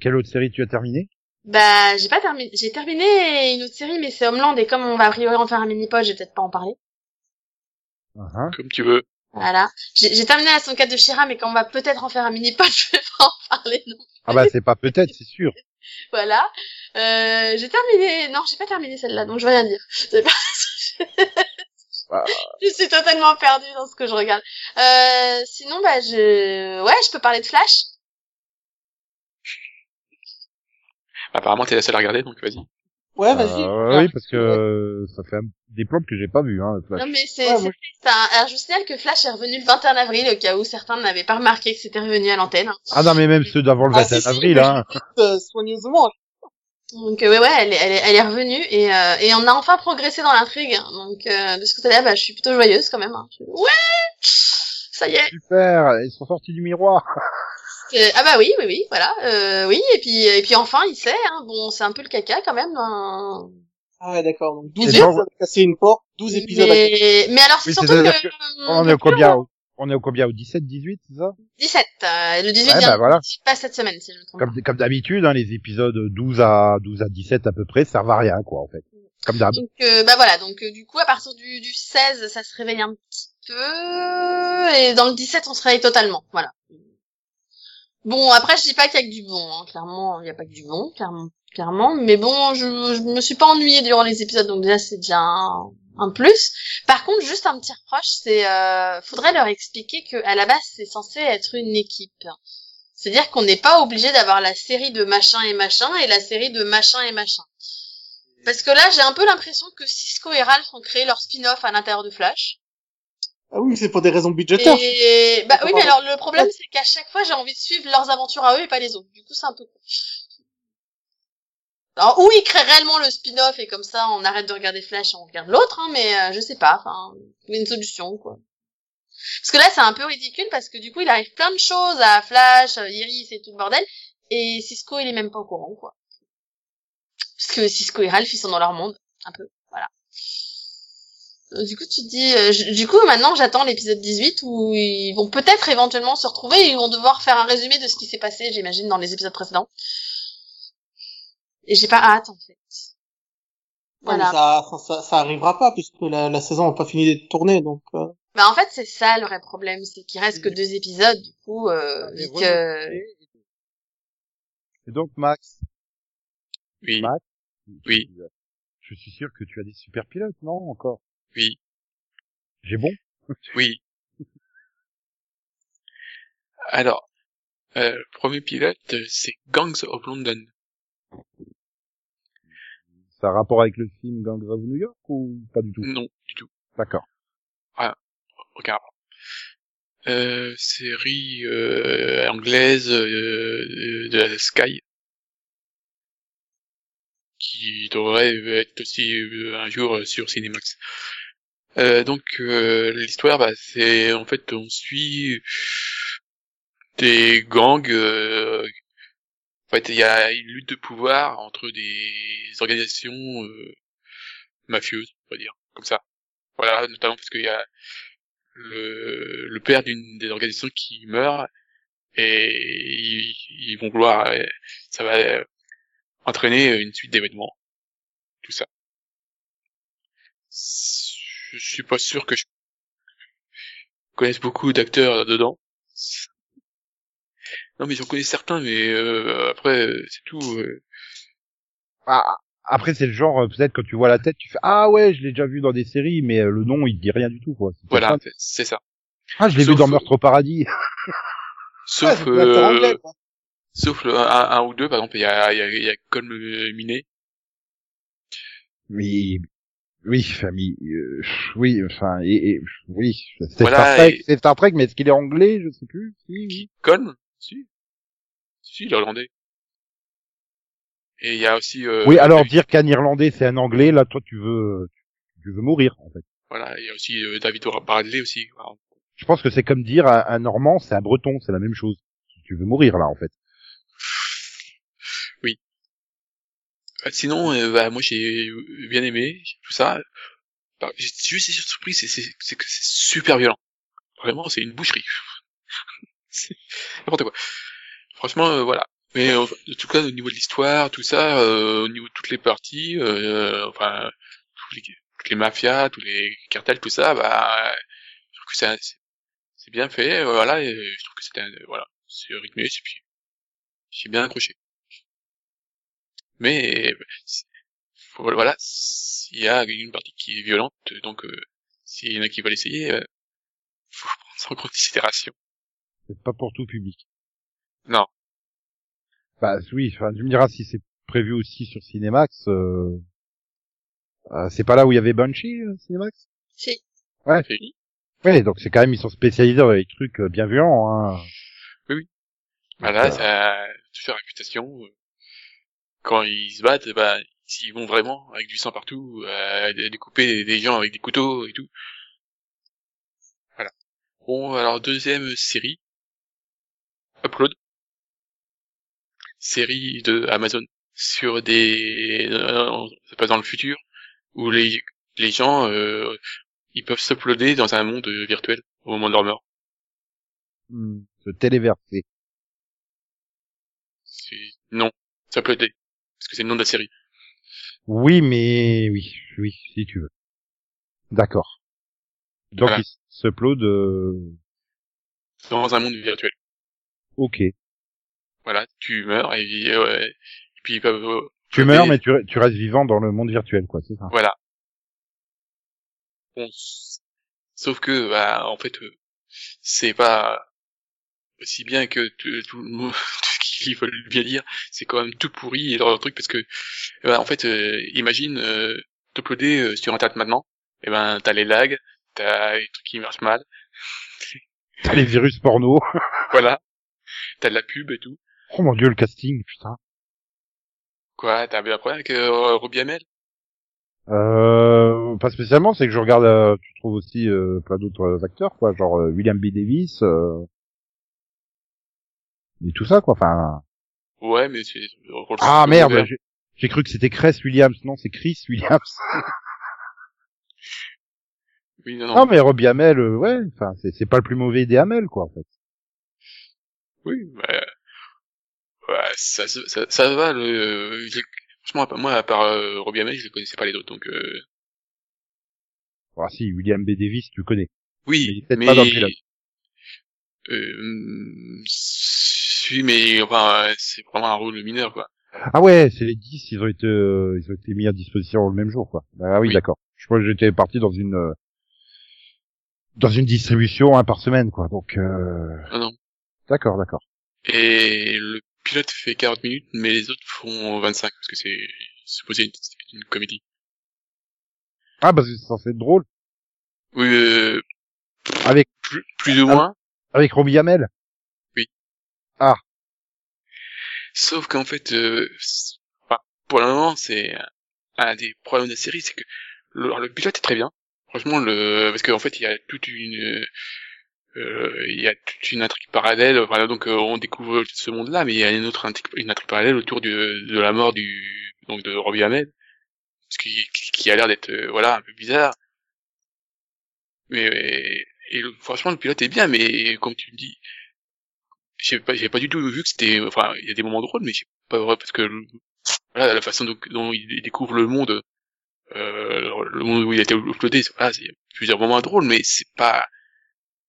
Quelle autre série tu as terminé Bah, j'ai pas terminé. J'ai terminé une autre série, mais c'est Homeland et comme on va a priori en faire un mini-pod, je vais peut-être pas en parler. uh Comme tu veux. Voilà. J'ai j'ai terminé la saison 4 de Shira, mais comme on va peut-être en faire un mini-pod, je vais pas en parler non. Ah bah c'est pas peut-être, c'est sûr. Voilà. Euh, j'ai terminé. Non, j'ai pas terminé celle-là, donc je vais rien dire. C'est pas- Ah. je suis totalement perdue dans ce que je regarde. Euh, sinon, bah, je, ouais, je peux parler de Flash. Apparemment, t'es la seule à regarder, donc vas-y. Ouais, vas-y. Euh, oui, parce que euh, ça fait un- des plans que j'ai pas vu. Hein, Flash. Non, mais c'est, Ouais, c'est moi- triste, hein. Alors, je vous signale que Flash est revenu le 21 avril, au cas où certains n'avaient pas remarqué que c'était revenu à l'antenne. Ah non, mais même ceux d'avant le Ah, 21 si, si, avril. Hein. euh, soigneusement. Donc euh, ouais ouais, elle est, elle est, elle est revenue et, euh, et on a enfin progressé dans l'intrigue. Donc euh, de ce côté-là, bah, je suis plutôt joyeuse quand même. hein. Je- Ouais, ça y est. Super, ils sont sortis du miroir. Euh, ah bah oui oui oui voilà euh, oui et puis et puis enfin il sait. Hein. Bon c'est un peu le caca quand même. hein. Ah ouais, d'accord. Donc 12 C'est bon. épisodes à casser une porte, 12 épisodes à Mais, mais alors c'est Oui, surtout c'est-à-dire que, On est au combien au- On est au combien Au 17, 18, c'est ça? 17. euh, le 18 Ouais, vient bah voilà. pas cette semaine si je me trompe. pas. Comme, comme d'habitude, hein, les épisodes 12 à 12 à 17 à peu près servent à rien, quoi, en fait. Comme d'hab. Donc euh, bah voilà, donc euh, du coup à partir du, du 16, ça se réveille un petit peu et dans le 17 on se réveille totalement. Voilà. Bon, après je dis pas qu'il y a que du bon, hein. clairement, il y a pas que du bon, clairement, mais bon, je, je me suis pas ennuyée durant les épisodes donc déjà c'est déjà un, un plus. Par contre, juste un petit reproche, c'est euh, faudrait leur expliquer que à la base c'est censé être une équipe. C'est-à-dire qu'on n'est pas obligé d'avoir la série de machin et machin et la série de machin et machin. Parce que là, j'ai un peu l'impression que Cisco et Ralph ont créé leur spin-off à l'intérieur de Flash. Ah oui, c'est pour des raisons budgétaires. Et bah oui, mais alors le problème c'est qu'à chaque fois, j'ai envie de suivre leurs aventures à eux et pas les autres. Du coup, c'est un peu con. Alors, ou ils créent réellement le spin-off et comme ça, on arrête de regarder Flash et on regarde l'autre, hein, mais euh, je sais pas. Enfin, trouver une solution, quoi. Parce que là, c'est un peu ridicule parce que du coup, il arrive plein de choses à Flash, Iris et tout le bordel, et Cisco, il est même pas au courant, quoi. Parce que Cisco et Ralph, ils sont dans leur monde, un peu, Du coup, tu te dis, euh, j- du coup, maintenant, j'attends l'épisode 18 où ils vont peut-être éventuellement se retrouver et ils vont devoir faire un résumé de ce qui s'est passé, j'imagine, dans les épisodes précédents. Et j'ai pas hâte, en fait. Ouais, mais Voilà. ça, ça, ça, ça arrivera pas puisque la, la saison n'a pas fini d'être tournée, donc. euh, Bah, en fait, c'est ça le vrai problème, c'est qu'il reste que deux épisodes, du coup, euh, vu que... remontées. Et donc, Max. Oui, Max. Oui. Je suis sûr que tu as des super pilotes, non, encore? Oui, J'ai bon? oui. Alors, euh, premier pilote, euh, c'est Gangs of London. Ça a rapport avec le film Gangs of New York ou pas du tout? Non, du tout. D'accord. Aucun rapport. Euh, série euh, anglaise euh, de la Sky qui devrait être aussi euh, un jour euh, sur Cinemax. Euh, donc euh, l'histoire, bah, c'est en fait on suit des gangs. euh, en fait, il y a une lutte de pouvoir entre des organisations euh, mafieuses, on va dire, comme ça. Voilà, notamment parce qu'il y a le, le père d'une des organisations qui meurt et ils, ils vont vouloir ça va entraîner une suite d'événements tout ça je suis pas sûr que je connaisse beaucoup d'acteurs dedans non mais j'en connais certains mais euh, après c'est tout euh. Ah, après, c'est le genre, euh, peut-être quand tu vois la tête, tu fais, ah ouais, je l'ai déjà vu dans des séries, mais euh, le nom, il te dit rien du tout, quoi. Voilà c'est- ça Ah, je l'ai vu dans Meurtre au paradis. Sauf acteurs euh. Sauf le, un, un ou deux par exemple il y a il y a, il y a Colm euh, Minet Oui, oui, famille, euh, oui, enfin, et, et- oui, c'est Voilà, Star Trek, et- c'est Star Trek, mais est-ce qu'il est anglais, je sais plus. Si, oui. Colm? Si. Si, il est irlandais. Et il y a aussi... Euh, oui, alors dire qu'un Irlandais c'est un Anglais, là, toi, tu veux, tu veux mourir, en fait. Voilà, il y a aussi euh, David Bradley aussi. Je pense que c'est comme dire un, un Normand, c'est un Breton, c'est la même chose. Tu veux mourir là, en fait. Sinon, euh, bah, moi j'ai bien aimé tout ça. Bah, J'ai juste été surpris, c'est c'est- c'est que c'est super violent. Vraiment, c'est une boucherie. c'est n'importe quoi. Franchement, euh, voilà. Mais euh, en tout cas, au niveau de l'histoire, tout ça, euh, au niveau de toutes les parties, euh, enfin, toutes les mafias, tous les cartels, tout ça, bah, je trouve que c'est c'est- c'est bien fait, euh, voilà, je trouve que c'était, voilà, c'est rythmé, et puis j'ai bien accroché. Mais faut- voilà, s'il y a une partie qui est violente, donc euh, s'il y en a qui veulent essayer, euh, faut prendre ça en considération. C'est pas pour tout public. Non. Bah oui, enfin, tu me diras si c'est prévu aussi sur Cinemax. Euh... euh, c'est pas là où il y avait Banshee, euh, Cinemax? Si. Ouais. Oui. Ouais, donc c'est quand même ils sont spécialisés dans les trucs euh, bien violents. Hein. Voilà, Euh, ça a toujours réputation. Euh, Quand ils se battent, bah, s'ils vont vraiment avec du sang partout, euh, dé- découper des gens avec des couteaux et tout. Voilà. Bon, alors deuxième série, Upload, série de Amazon sur des, euh, ça se passe dans le futur où les les gens euh, ils peuvent s'uploader dans un monde virtuel au moment de leur mort. Hmm, se téléverser. Non, s'uploader parce que c'est le nom de la série. Oui, mais oui, oui, si tu veux. D'accord. Donc Voilà. ils se uploadent, euh... Dans un monde virtuel. ok. Voilà, tu meurs et, euh, et puis ils peuvent. euh, Tu meurs, mais tu, tu restes vivant dans le monde virtuel, quoi, c'est ça. Voilà. Bon, sauf que, bah, en fait, euh, c'est pas aussi bien que tout le monde, tout qu'ils veulent bien dire, c'est quand même tout pourri et leur truc parce que, eh ben, en fait, euh, imagine euh, t'uploader euh, sur internet maintenant, et ben t'as les lags, t'as les trucs qui marchent mal, T'as les virus porno. voilà, t'as de la pub et tout, Oh mon dieu, le casting, putain. quoi, t'as un problème avec euh, Robbie Amell Euh, pas spécialement, c'est que je regarde, euh, tu trouves aussi euh, plein d'autres acteurs, quoi, genre euh, William B. Davis, euh, et tout ça, quoi. Enfin, Ouais, mais c'est ah merde, j'ai- j'ai cru que c'était Chris Williams, non, c'est Chris Williams. Oui, non, non. Non, mais Robbie Hamel, euh, ouais, enfin, c'est c'est pas le plus mauvais des Hamel, quoi, en fait. Oui, bah, ouais, ça, ça, ça, va. Le, j'ai- franchement, moi, à part euh, Robbie Amell, je ne connaissais pas les autres. Donc, euh, Ah si, William B. Davis, tu le connais. Mais il oui, peut-être mais pas dans le pilote. euh, mais enfin, c'est vraiment un rôle mineur, quoi. Ah ouais, c'est les 10, ils ont été, euh, ils ont été mis à disposition le même jour, quoi. Ah oui, Oui. d'accord. Je crois que j'étais parti dans une, euh, dans une distribution un par semaine, quoi. Donc, euh... Non, non. d'accord, d'accord. Et le pilote fait 40 minutes, mais les autres font 25 parce que c'est supposé une, une comédie. Ah bah c'est censé être drôle. Oui, euh, Avec, plus, plus ou Ah. moins. avec Robbie Hamel. Sauf qu'en fait, euh, pour le moment, c'est un des problèmes de la série, c'est que le, le pilote est très bien. Franchement, le parce qu'en fait, il y a toute une euh, y a toute une intrigue parallèle. Voilà, donc euh, on découvre ce monde-là, mais il y a une autre intrigue, une intrigue parallèle autour de la mort du donc de Robbie Hamel, ce qui, qui a l'air d'être euh, voilà un peu bizarre. Mais et, et franchement, le pilote est bien, mais comme tu me dis, j'ai pas pas du tout vu que c'était enfin il y a des moments drôles mais c'est pas vrai parce que voilà la façon dont, dont il découvre le monde euh, le monde où il a été uploadé voilà, c'est plusieurs moments drôles mais c'est pas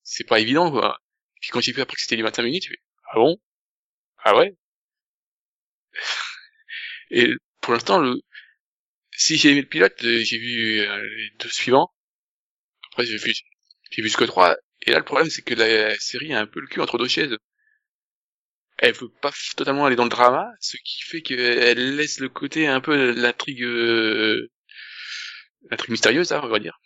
c'est pas évident quoi. Puis quand j'ai vu après que c'était les 25 minutes j'ai fait ah bon? Ah ouais et pour l'instant le si j'ai aimé le pilote euh, j'ai vu euh, les deux suivants. Après j'ai vu j'ai vu jusque trois. Et là le problème c'est que la série a un peu le cul entre deux chaises elle veut pas totalement aller dans le drama, ce qui fait qu'elle laisse le côté un peu l'intrigue, euh, l'intrigue mystérieuse, hein, on va dire.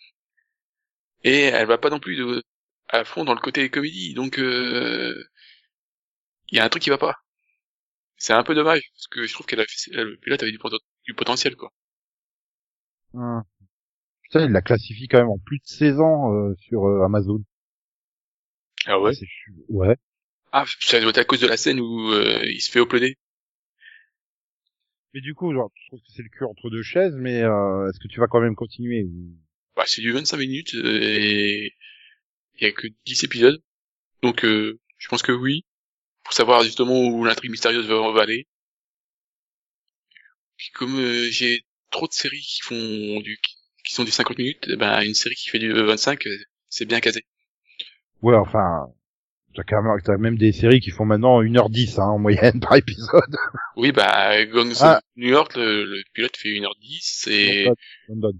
Et elle va pas non plus de, à fond dans le côté comédie, donc euh, il y a un truc qui va pas. C'est un peu dommage parce que je trouve qu'elle a le pilote avait du, poten- du potentiel quoi. Hum. Putain, il la classifie quand même en plus de 16 ans euh, sur euh, Amazon. Ah ouais? Ch- Ouais. Ah, ça doit être à cause de la scène où euh, il se fait uploader. Mais du coup, genre, je trouve que c'est le cul entre deux chaises, mais euh, est-ce que tu vas quand même continuer Bah, c'est du 25 minutes euh, et il y a que 10 épisodes. Donc euh, je pense que oui, pour savoir justement où l'intrigue mystérieuse va, va aller. Puis comme euh, j'ai trop de séries qui font du qui sont du 50 minutes, eh ben une série qui fait du 25, euh, c'est bien casé. Ouais, enfin, t'as quand même, t'as même des séries qui font maintenant 1h10 hein, en moyenne par épisode. Oui, bah Gangs of Ah. New York, le, le pilote fait 1h10 et London.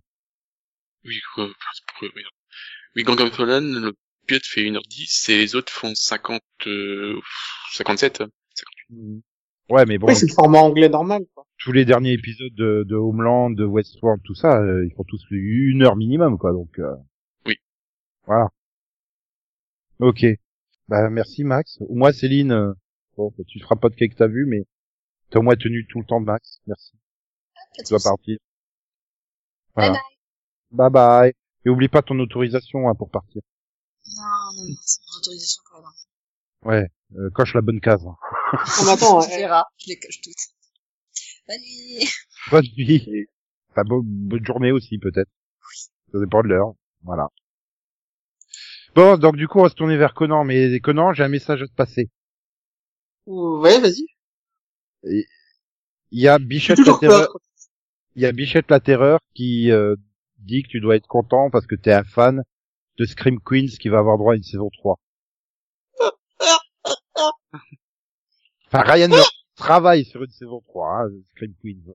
oui, quoi, oui, oui, Gang of London, le pilote fait 1h10 et les autres font 50 euh, 57. Mm. Ouais, mais bon, Oui, c'est le format anglais normal. Quoi. tous les derniers épisodes de, de Homeland, de Westworld, tout ça, euh, ils font tous une heure minimum, quoi. Donc, euh, Oui. Voilà. Ok. Bah merci Max. Au moins Céline, euh, bon, bah, tu feras pas de cake que t'as vu, mais t'as au moins tenu tout le temps de Max. Merci. Tu dois partir. Bye Voilà. Bye bye. Et oublie pas ton autorisation hein, pour partir. Non, non, non, c'est une autorisation quand même. Ouais. euh, coche la bonne case. hein. Ah, mais attends, Tu euh, verras, je les coche toutes. Salut Bonne nuit. Enfin, bo- bonne journée aussi peut-être. Ça dépend de l'heure. Voilà. Bon, donc du coup, on va se tourner vers Conan. Mais Conan, j'ai un message à te passer. ouais, vas-y. Il y a Bichette la Terreur, il y a Bichette la Terreur qui euh, dit que tu dois être content parce que t'es un fan de Scream Queens qui va avoir droit à une saison 3. Enfin, Ryan Murphy travaille sur une saison 3, hein, Scream Queens.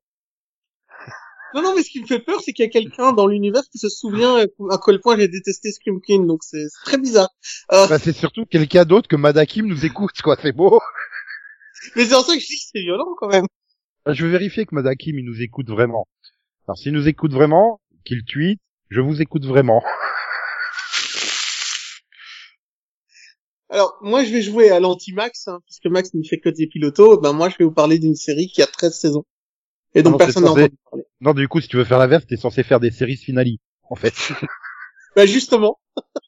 Non, non, mais ce qui me fait peur, c'est qu'il y a quelqu'un dans l'univers qui se souvient euh, à quel point j'ai détesté Scream Queen, donc c'est très bizarre. Euh, Bah, c'est surtout quelqu'un d'autre que Madakim nous écoute, quoi, c'est beau. mais c'est en ça que je dis que c'est violent quand même. Je vais vérifier que Madakim, il nous écoute vraiment. Alors, s'il nous écoute vraiment, qu'il tweet, je vous écoute vraiment. Alors, moi, je vais jouer à l'anti-Max, hein, puisque Max ne fait que des pilotos. Ben, moi, je vais vous parler d'une série qui a 13 saisons. Et donc, Non, personne n'a censé- entendu parler. Non, du coup, si tu veux faire l'inverse, t'es censé faire des séries finales, en fait. Ben, justement.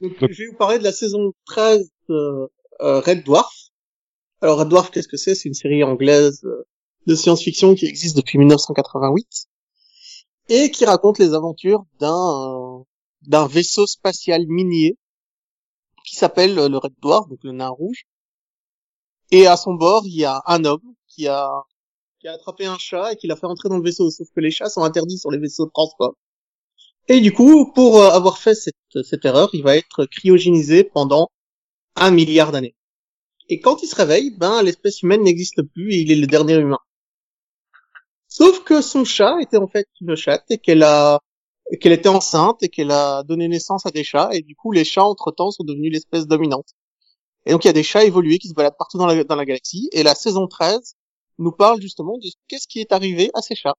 donc, Donc- je vais vous parler de la saison 13 de euh, Red Dwarf. Alors, Red Dwarf, qu'est-ce que c'est? C'est une série anglaise euh, de science-fiction qui existe depuis 1988. et qui raconte les aventures d'un d'un vaisseau spatial minier qui s'appelle le Red Dwarf, donc le nain rouge. Et à son bord, il y a un homme qui a qui a attrapé un chat et qui l'a fait entrer dans le vaisseau, sauf que les chats sont interdits sur les vaisseaux de transport. Et du coup, pour euh, avoir fait cette, cette erreur, il va être cryogénisé pendant un milliard d'années. Et quand il se réveille, ben l'espèce humaine n'existe plus et il est le dernier humain. Sauf que son chat était en fait une chatte et qu'elle a qu'elle était enceinte et qu'elle a donné naissance à des chats et du coup les chats entre temps sont devenus l'espèce dominante. Et donc il y a des chats évolués qui se baladent partout dans la, dans la galaxie et la saison 13 nous parle justement de qu'est-ce qui est arrivé à ces chats.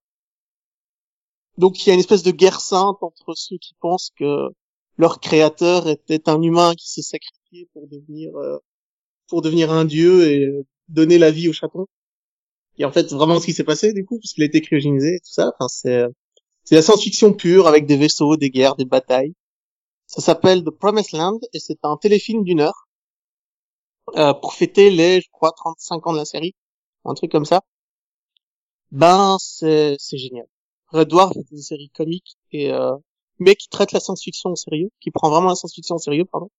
Donc il y a une espèce de guerre sainte entre ceux qui pensent que leur créateur était un humain qui s'est sacrifié pour devenir euh, pour devenir un dieu et euh, donner la vie au chaton. Et en fait vraiment ce qui s'est passé du coup parce qu'il a été cryogénisé et tout ça. Enfin c'est c'est la science-fiction pure avec des vaisseaux, des guerres, des batailles. Ça s'appelle The Promised Land et c'est un téléfilm d'une heure euh, pour fêter les je crois 35 ans de la série, un truc comme ça. Ben c'est c'est génial. Red Dwarf est une série comique et euh, mais qui traite la science-fiction au sérieux, qui prend vraiment la science-fiction au sérieux, pardon.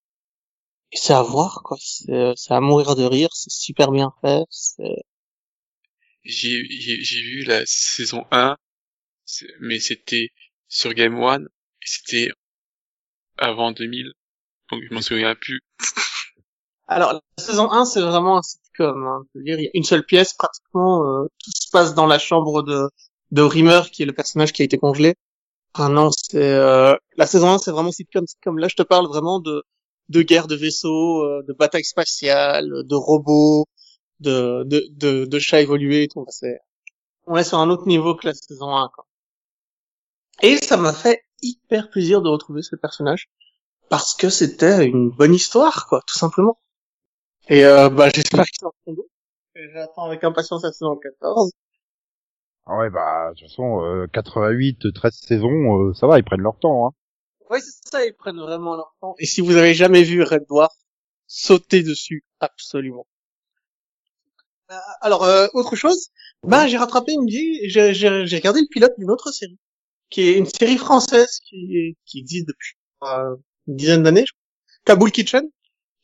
Et c'est à voir quoi, c'est c'est à mourir de rire, c'est super bien fait, c'est J'ai j'ai j'ai vu la saison 1, c'est- mais c'était sur Game One, c'était avant 2000, donc je m'en souviens plus. Alors, la saison 1, c'est vraiment un sitcom. Hein. Je veux dire, il y a une seule pièce, pratiquement, euh, tout se passe dans la chambre de, de Rimmer, qui est le personnage qui a été congelé. Ah non, c'est... Euh... La saison 1, c'est vraiment sitcom, sitcom. Là, je te parle vraiment de, de guerre de vaisseaux, euh, de batailles spatiales, de robots, de, de, de, de chats évolués et tout. C'est... On est sur un autre niveau que la saison 1, quoi. Et ça m'a fait hyper plaisir de retrouver ce personnage, parce que c'était une bonne histoire, quoi, tout simplement. Et euh, bah, j'espère qu'ils en feront d'autres. Et J'attends avec impatience la saison 14. Ah ouais, bah, de toute façon, euh, 88, 13 saisons, euh, ça va, ils prennent leur temps, hein. Oui, c'est ça, ils prennent vraiment leur temps. Et si vous avez jamais vu Red Dwarf, sautez dessus, absolument. Euh, alors, euh, autre chose, bah, j'ai rattrapé une vieille, j'ai, j'ai, j'ai regardé le pilote d'une autre série, qui est une série française qui, qui existe depuis euh, une dizaine d'années, je crois. Kaboul Kitchen.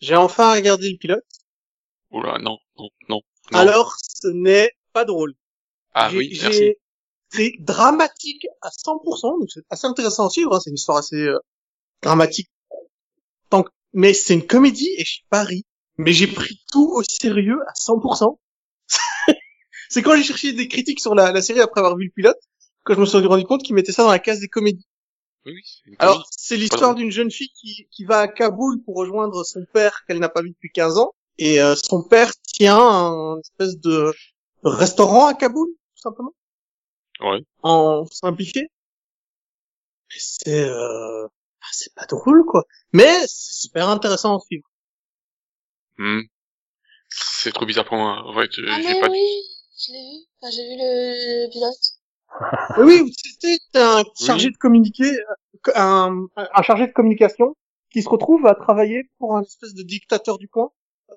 J'ai enfin regardé le pilote. Oula, non, non, non. non. Alors, ce n'est pas drôle. ah oui, merci. C'est dramatique à 100%, donc c'est assez intéressant à suivre. hein, C'est une histoire assez euh, dramatique. Tant que- Mais c'est une comédie et j'ai pas ri. Mais j'ai pris tout au sérieux à 100%. c'est quand j'ai cherché des critiques sur la, la série après avoir vu le pilote que je me suis rendu compte qu'ils mettaient ça dans la case des comédies. Oui, oui, Alors, c'est l'histoire d'une jeune fille qui, qui va à Kaboul pour rejoindre son père qu'elle n'a pas vu depuis 15 ans. Et euh, son père tient un espèce de restaurant à Kaboul, tout simplement. Ouais. En simplifié. Mais c'est... Euh... ah, c'est pas drôle, quoi. Mais c'est super intéressant à suivre. Hmm. C'est trop bizarre pour moi. En fait, Ah mais pas. oui, je l'ai vu. Enfin, j'ai vu le, le pilote. Oui, oui, c'était un chargé de communiquer, euh, un, un chargé de communication qui se retrouve à travailler pour un espèce de dictateur du coin,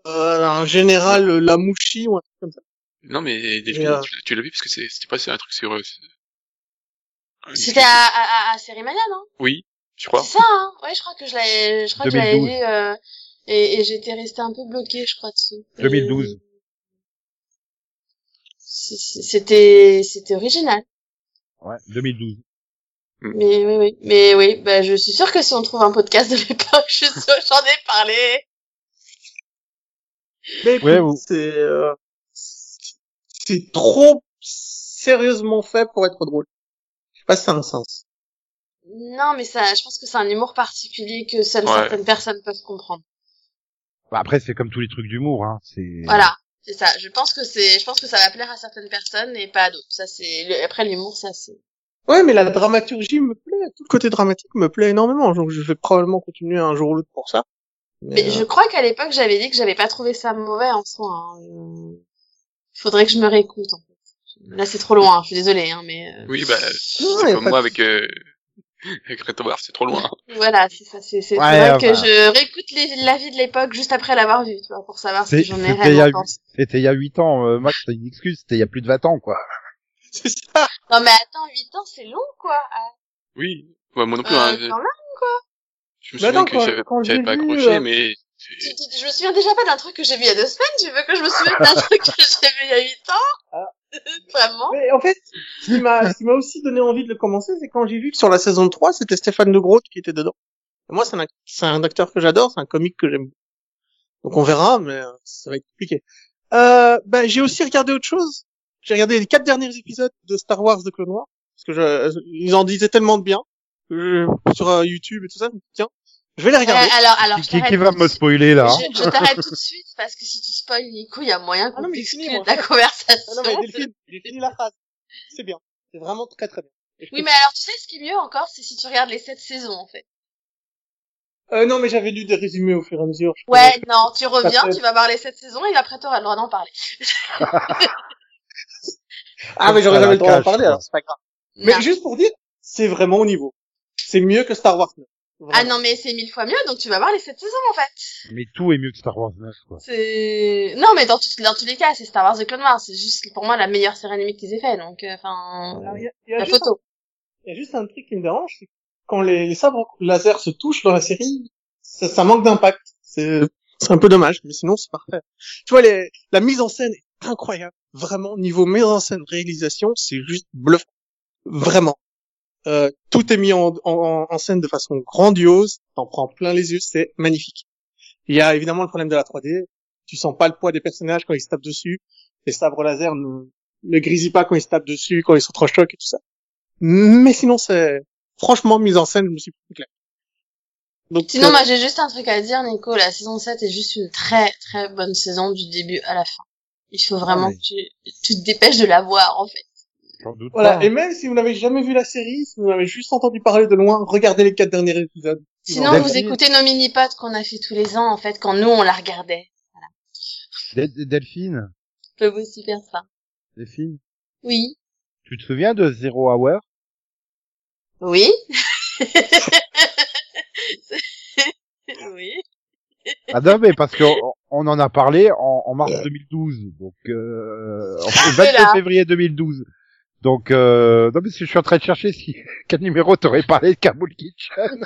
euh, un général euh, Lamouchi ou un truc comme ça. Non, mais euh, tu, tu l'as vu parce que c'est- c'était pas c'est un truc sur. euh, C'était à, à, à, non Oui, je crois. C'est ça, hein Ouais, je crois que je l'avais, je crois que je l'avais 2012. vu, euh, et, et j'étais restée un peu bloquée, je crois, dessus. 2012. Et- C'est- c'est- C'était, c'était original. Ouais, 2012. Mais oui, oui. Mais oui, bah, je suis sûre que si on trouve un podcast de l'époque, je suis sûre, j'en ai parlé. Mais écoute, Ouais, vous- c'est euh, c'est trop sérieusement fait pour être drôle. Je sais pas si ça a un sens. Non, mais ça, je pense que c'est un humour particulier que seules Ouais. certaines personnes peuvent comprendre. Bah, après, c'est comme tous les trucs d'humour, hein. C'est... Voilà. C'est ça. Je pense que c'est, je pense que ça va plaire à certaines personnes et pas à d'autres. Ça, c'est, après l'humour, ça, c'est. Ouais, mais la dramaturgie me plaît, tout le côté dramatique me plaît énormément. Donc je vais probablement continuer un jour ou l'autre pour ça. Mais euh, je crois qu'à l'époque, j'avais dit que j'avais pas trouvé ça mauvais en soi. Hein. Je- Faudrait que je me réécoute, en fait. Là, c'est trop loin. Je suis désolée, hein, mais euh, Oui, bah, Non, c'est comme moi de avec, euh, c'est trop loin. voilà, c'est ça. C'est, c'est Ouais, enfin. que je réécoute les, la vie de l'époque juste après l'avoir vu, tu vois, pour savoir C'est- que j'en ai réellement pensé. C'était il y a 8 ans, euh, Max, t'as une excuse, c'était il y a plus de 20 ans, quoi. C'est ça. Non mais attends, 8 ans c'est long quoi. Oui. Ouais, moi non plus, euh, hein, quand même. je me Mais souviens que quand- j'avais pas accroché, euh, mais... Tu- tu- je me souviens déjà pas d'un truc que j'ai vu il y a deux semaines, tu veux que je me souvienne d'un truc que j'ai vu il y a 8 ans? Ah. Vraiment? En fait, ce qui m'a, aussi donné envie de le commencer, c'est quand j'ai vu que sur la saison 3, c'était Stéphane de Groot qui était dedans. Moi, c'est un, acteur que j'adore, c'est un comique que j'aime. Donc on verra, mais euh, ça va être compliqué. Euh, ben, j'ai aussi regardé autre chose. J'ai regardé les quatre derniers épisodes de Star Wars de Clone Wars, parce que je, ils en disaient tellement de bien sur euh, YouTube et tout ça. je me dis, Tiens, je vais les regarder. Euh, Alors, alors, Qui, va me spoiler là Je, je t'arrête tout de suite parce que si tu spoil Nico, il y a moyen Ah qu'on moi. de la conversation. Ah non, mais Delphine, fini la phrase. C'est bien. C'est vraiment très très bien. Oui, mais alors tu sais ce qui est mieux encore, c'est si tu regardes les sept saisons en fait. Euh, non, mais j'avais lu des résumés au fur et à mesure. je Ouais, non, tu reviens, tu vas voir les sept saisons et après t'auras le droit d'en parler. Ah, mais j'aurais Ah, jamais le temps d'en parler, alors c'est pas grave. Mais Non. juste pour dire, c'est vraiment au niveau. C'est mieux que Star Wars 9. Ah non, mais c'est mille fois mieux, donc tu vas voir les sept saisons en fait. Mais tout est mieux que Star Wars 9, quoi. C'est non, mais dans, tout- dans tous les cas, c'est Star Wars The Clone Wars. C'est juste pour moi la meilleure série animée qu'ils aient fait, donc euh, enfin la photo. il y a juste un truc qui me dérange, c'est que quand les, les sabres laser se touchent dans la série, ça, ça manque d'impact. C'est, c'est un peu dommage, mais sinon c'est parfait. Tu vois, les, la mise en scène est incroyable. Vraiment, niveau mise en scène, réalisation, c'est juste bluffant. Vraiment. Euh, tout est mis en, en, en scène de façon grandiose, t'en prends plein les yeux, c'est magnifique. Il y a évidemment le problème de la 3D, tu sens pas le poids des personnages quand ils se tapent dessus, les sabres laser ne, ne grisillent pas quand ils se tapent dessus, quand ils sont trop chocs et tout ça. Mais sinon, c'est franchement mise en scène, je me suis pris clair. Donc, Sinon, euh, moi j'ai juste un truc à dire, Nico. La saison 7 est juste une très très bonne saison du début à la fin. Il faut vraiment mais- que tu, tu te dépêches de la voir en fait. J'en doute voilà. pas. Et même si vous n'avez jamais vu la série, si vous n'avez juste entendu parler de loin, regardez les quatre derniers épisodes. Sinon, vous écoutez nos mini-pods qu'on a fait tous les ans en fait quand nous on la regardait. Del- Delphine, Je peux aussi faire ça. Delphine, Oui. tu te souviens de Zero Hour? Oui. oui. Ah non, mais parce qu'on on en a parlé en, en mars 2012, donc euh, en Ah, le c'est 22 là. février 2012. Donc, euh, non, mais si je suis en train de chercher si quel numéro t'aurais parlé de Kabul Kitchen.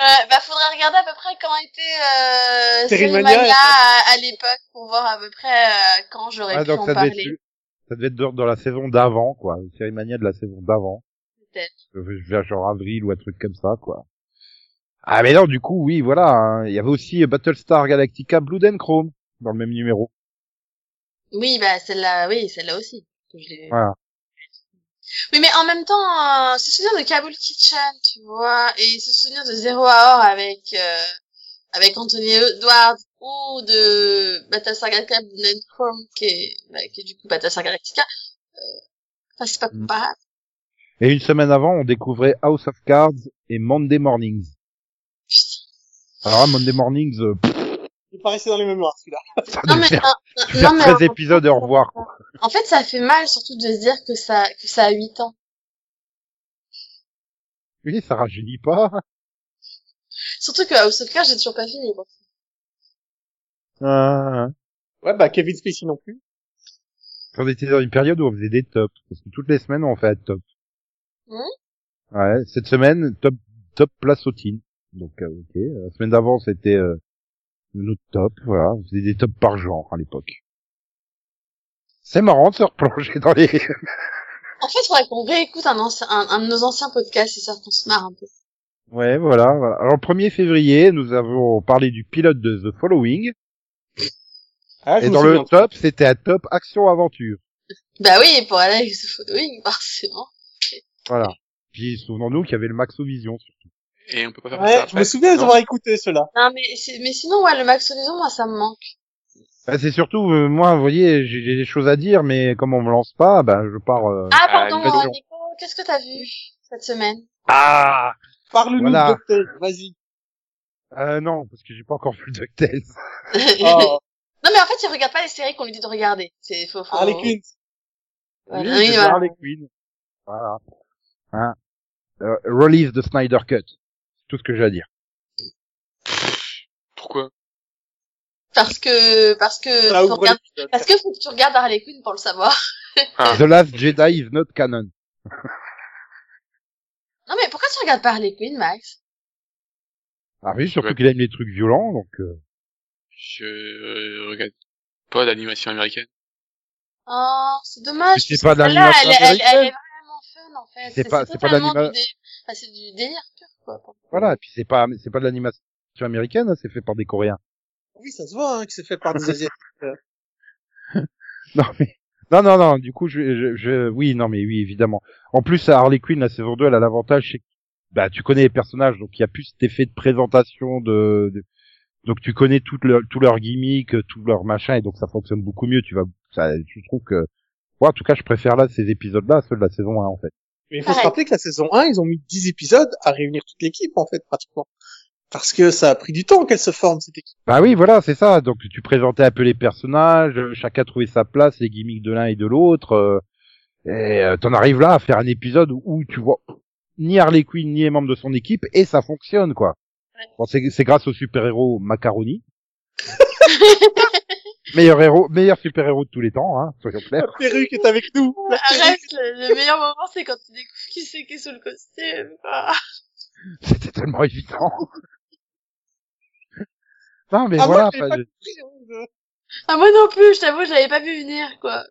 Euh, bah, faudrait regarder à peu près quand était euh, Série Série Mania, Mania et ça. à, à l'époque pour voir à peu près euh, quand j'aurais Ah, pu donc en ça devait, parler. être, ça devait être dans, dans la saison d'avant, quoi, une série mania de la saison d'avant. Peut-être. Euh, Vers genre avril ou un truc comme ça, quoi. Ah mais non, du coup, oui, voilà. hein. Il y avait aussi Battlestar Galactica Blood and Chrome dans le même numéro. Oui, bah celle-là, oui, celle-là aussi. Que je l'ai- Voilà. Oui, mais en même temps, euh, se souvenir de Kabul Kitchen, tu vois, et se souvenir de Zero Hour avec euh, avec Anthony Edwards ou de Battlestar Galactica and Chrome qui est, bah, qui est du coup Battlestar Galactica. Euh, Enfin, c'est pas Mm. comparable. Et une semaine avant, on découvrait House of Cards et Monday Mornings. Alors là, Monday Mornings, euh, pff, Il paraissait dans les mémoires, celui-là. ça Non mais, faire, un- faire non, mais 13 en- épisodes et au revoir. quoi. En fait, ça fait mal surtout de se dire que ça que ça a 8 ans. Oui, ça rajeunit pas. Surtout que House of Cards, j'ai toujours pas fini. Bon. Ah, Ouais, bah, Kevin Spacey non plus. on était dans une période où on faisait des tops. Parce que toutes les semaines, on fait un top. Mhm. Ouais, cette semaine, top, top place au teen. Donc, euh, ok. La semaine d'avant, c'était euh, notre top. Voilà, on faisait des tops par genre à l'époque. C'est marrant de se replonger dans les... En fait, il faudrait qu'on réécoute un, ancien, un, un de nos anciens podcasts, histoire qu'on se marre un peu. Ouais, voilà, voilà. Alors, le 1er février, nous avons parlé du pilote de The Following. Ah, je et dans le top, c'était un top action-aventure. Bah oui, pour aller avec The Following, forcément. Voilà. Puis, souvenons-nous qu'il y avait le Maxovision, surtout. Et on peut pas faire Ouais, ça je me souviens d'avoir écouté cela. Non, mais, c'est- mais sinon, ouais, le Max Horizon, moi, ça me manque. Bah, c'est surtout, euh, moi, vous voyez, j'ai j'ai des choses à dire, mais comme on me lance pas, bah, je pars... euh, Ah, Ah, pardon, euh, Nico, qu'est-ce que t'as vu cette semaine? Ah Parle-nous Voilà. de vas-y. euh, Non, parce que j'ai pas encore vu le DuckTales. Oh, Non, mais en fait, il regarde pas les séries qu'on lui dit de regarder. C'est faux, faux. Harley Quinn. Voilà, Oui, oui, voilà. Harley Quinn. Voilà. Hein. Euh, release the Snyder Cut. C'est tout ce que j'ai à dire. Pourquoi? Parce que, parce que, l'épisode. parce que faut que tu regardes Harley Quinn pour le savoir. Ah, The Last Jedi is not canon. Non mais pourquoi tu regardes pas Harley Quinn, Max? Ah oui, surtout Ouais. qu'il aime les trucs violents, donc... euh, je euh, regarde pas d'animation américaine. Oh, c'est dommage. C'est pas de l'animation elle, elle, elle est américaine. vraiment fun en fait. C'est pas- c'est pas de totalement l'anima- du dé- enfin, c'est du délire. Voilà, et puis c'est pas c'est pas de l'animation américaine, hein, c'est fait par des Coréens. Oui, ça se voit hein, que c'est fait par des Asiatiques. Non mais non non non, du coup je, je, je oui non mais oui évidemment. En plus Harley Quinn la saison 2 elle a l'avantage c'est que bah tu connais les personnages donc il y a plus cet effet de présentation de, de- donc tu connais tout leur tout leur gimmick, tout leur machin et donc ça fonctionne beaucoup mieux, tu vas ça je trouve que moi en tout cas je préfère là ces épisodes là ceux de la saison 1 en fait. Mais il faut se rappeler que la saison 1, ils ont mis 10 épisodes à réunir toute l'équipe, en fait, pratiquement. Parce que ça a pris du temps qu'elle se forme, cette équipe. Bah oui, voilà, c'est ça. Donc tu présentais un peu les personnages, euh, chacun trouvait sa place, les gimmicks de l'un et de l'autre. euh, et euh, t'en arrives là à faire un épisode où tu vois ni Harley Quinn ni les membres de son équipe et ça fonctionne quoi. Ouais. Bon, c'est c'est grâce au super héros Macaroni. meilleur héros, meilleur super héros de tous les temps, hein, soyons La clairs. perruque est avec nous. La. Arrête, le, le meilleur moment c'est quand tu découvres qui c'est qui est sous le costume. Ah. C'était tellement évident. non mais Ah, moi, voilà. pas je- compris, hein, Ah moi non plus, je t'avoue, je l'avais pas vu venir quoi.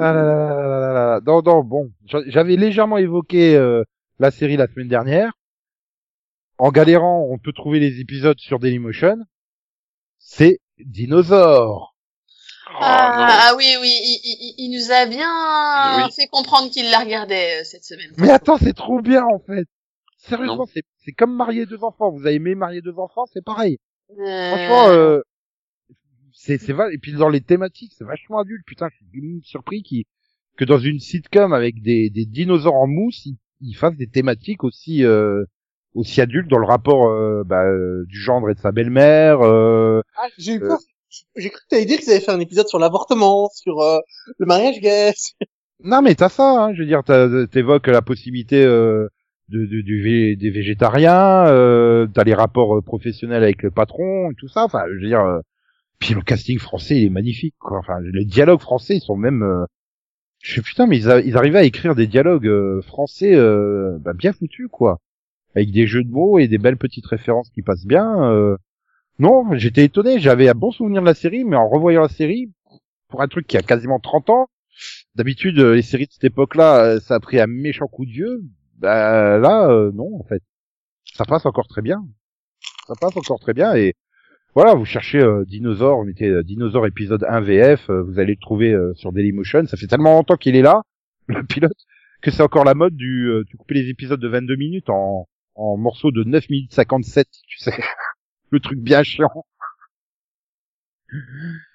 Ah là là là là là là. Non, non, bon. J'a- J'avais légèrement évoqué euh, la série la semaine dernière. En galérant, on peut trouver les épisodes sur Dailymotion. C'est Dinosaure. Oh, Ah, ah oui, oui, il, il- il- nous a bien Oui. fait comprendre qu'il la regardait euh, cette semaine. Mais attends, c'est trop bien en fait. Sérieusement, c'est c'est comme marier deux enfants. Vous avez aimé marier deux enfants, c'est pareil. Euh, Franchement, euh, c'est c'est va et puis dans les thématiques, c'est vachement adulte. Putain, je suis surpris qui que dans une sitcom avec des, des dinosaures en mousse, ils, ils fassent des thématiques aussi euh, aussi adultes dans le rapport euh, bah, euh, du gendre et de sa belle-mère. euh, Ah, j'ai eu Euh. peur. J'ai cru que t'allais dire qu'ils avaient fait un épisode sur l'avortement, sur euh, le mariage gay. Non, mais t'as ça. Hein, je veux dire, t'évoques la possibilité euh, de, de- du vé- des végétariens. Euh, t'as les rapports professionnels avec le patron et tout ça. Enfin, je veux dire. euh, puis le casting français, il est magnifique. Quoi. Enfin, les dialogues français, ils sont même. euh, je sais putain, mais ils, a- ils arrivaient à écrire des dialogues euh, français euh, bah, bien foutus, quoi. Avec des jeux de mots et des belles petites références qui passent bien. euh. Non, j'étais étonné. J'avais un bon souvenir de la série, mais en revoyant la série, pour un truc qui a quasiment 30 ans, d'habitude, euh, les séries de cette époque-là, euh, ça a pris un méchant coup de vieux. Bah, là, euh, non, en fait. Ça passe encore très bien. Ça passe encore très bien et voilà, vous cherchez euh, Dinosaure, vous mettez euh, Dinosaure épisode 1 VF, vous allez le trouver sur Dailymotion. Ça fait tellement longtemps qu'il est là, le pilote, que c'est encore la mode du, tu coupes les épisodes de 22 minutes en, en morceaux de 9 minutes 57, tu sais. le truc bien chiant.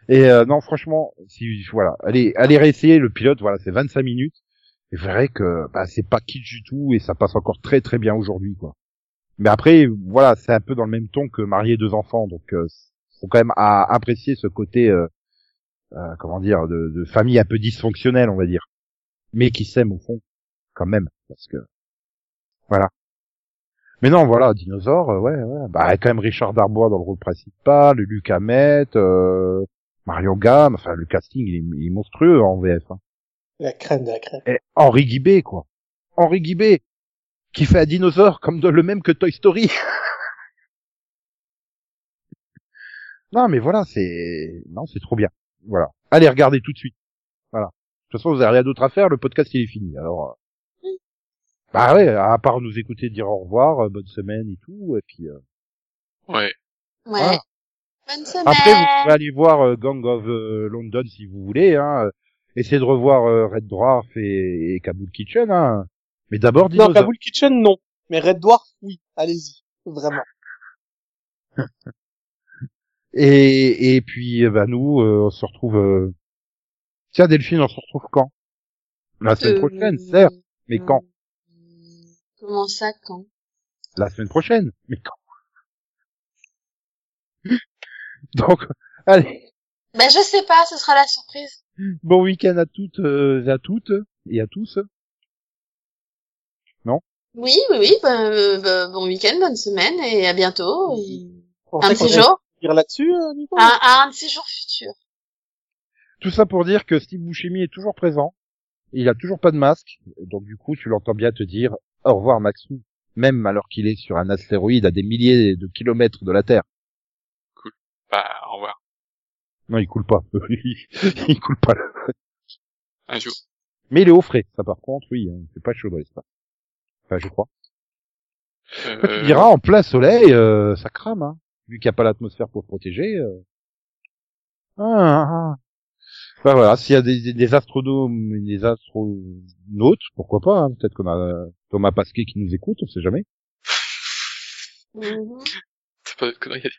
Et euh, non, franchement, si voilà, allez, allez réessayer le pilote. Voilà, c'est 25 minutes. Vous verrez que bah, c'est pas kitsch du tout et ça passe encore très très bien aujourd'hui, quoi. Mais après, voilà, c'est un peu dans le même ton que marier deux enfants, donc euh, faut quand même apprécier ce côté, euh, euh, comment dire, de, de famille un peu dysfonctionnelle, on va dire, mais qui s'aime au fond, quand même, parce que voilà. Mais non, voilà, dinosaure, euh, ouais, ouais, bah quand même Richard Darbois dans le rôle principal, Luc Hamet, euh, Marion Gamme, enfin le casting il est, il est monstrueux en VF. Hein. La crème de la crème. Et Henri Guibé, quoi. Henri Guibé, qui fait un dinosaure comme de, le même que Toy Story. non, mais voilà, c'est, non, c'est trop bien. Voilà. Allez, regardez tout de suite. Voilà. De toute façon, vous avez rien d'autre à faire, le podcast, il est fini. Alors, euh, bah ouais, à part nous écouter dire au revoir, euh, bonne semaine et tout, et puis, euh, Ouais. Ouais. Ah. Bonne semaine. après, vous pouvez aller voir euh, Gang of euh, London si vous voulez, hein. Essayez de revoir euh, Red Dwarf et, et Kabul Kitchen, hein. Mais d'abord, Non. Kabul Kitchen, non. Mais Red Dwarf, oui. Allez-y. Vraiment. Et, et puis, euh, bah, nous, euh, on se retrouve... euh, Tiens, Delphine, on se retrouve quand? La semaine Euh, prochaine, certes, mais quand? Comment ça, quand? La semaine prochaine, mais quand? Donc, allez, Ben, je sais pas, ce sera la surprise. bon week-end à toutes euh, à toutes et à tous. Oui, oui, oui, ben, euh, ben, bon week-end, bonne semaine, et à bientôt. et On Un petit jour. dire là-dessus, euh, Nico? Un, un de ces jours futurs. tout ça pour dire que Steve Buscemi est toujours présent. Il a toujours pas de masque, donc du coup, tu l'entends bien te dire au revoir Maxou, même alors qu'il est sur un astéroïde à des milliers de kilomètres de la Terre. Bah, au revoir. Non, il coule pas. il coule pas. Un jour. Mais il est au frais. Ça, par contre, oui, hein, c'est pas chaud dans l'espace. Enfin, je crois. Euh, Tu diras, en plein soleil, euh, ça crame, hein. Vu qu'il n'y a pas l'atmosphère pour protéger. euh. Ah, ah, ah. Bah voilà, s'il y a des, des, des astronomes, des astronautes, pourquoi pas, hein. Peut-être qu'on a Thomas Pasquet qui nous écoute, on sait jamais. Mhm. Pas à dire.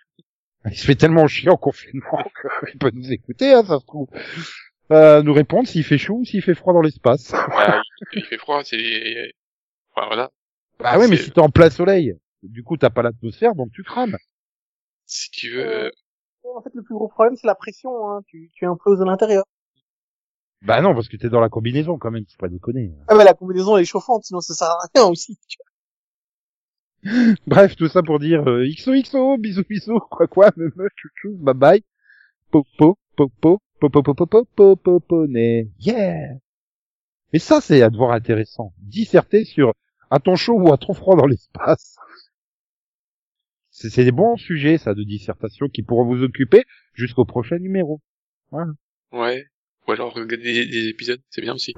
Il se fait tellement chier en confinement qu'il peut nous écouter, hein, ça se trouve. Euh, nous répondre s'il fait chaud ou s'il fait froid dans l'espace. Bah, il, fait froid, c'est... Enfin, voilà. Bah ouais, mais C'est- si t'es en plein soleil, du coup t'as pas l'atmosphère, donc tu crames. Si tu veux... En fait, le plus gros problème, c'est la pression. Hein. Tu, tu imploses à l'intérieur. Bah non, parce que t'es dans la combinaison quand même, faut pas déconner. Ah bah la combinaison elle est chauffante, sinon ça sert à rien aussi. tu Bref, tout ça pour dire euh, XOXO, bisous bisous, quoi quoi, me me, chouchou, bye bye, popo, popo, popo, popo, popo, popo, né, yeah. Mais ça, c'est à devoir intéressant. Disserter sur à ton chaud ou à ton froid dans l'espace. C'est des bons sujets, ça, de dissertation qui pourront vous occuper jusqu'au prochain numéro. Ouais. Ou alors regarder des, des épisodes, c'est bien aussi.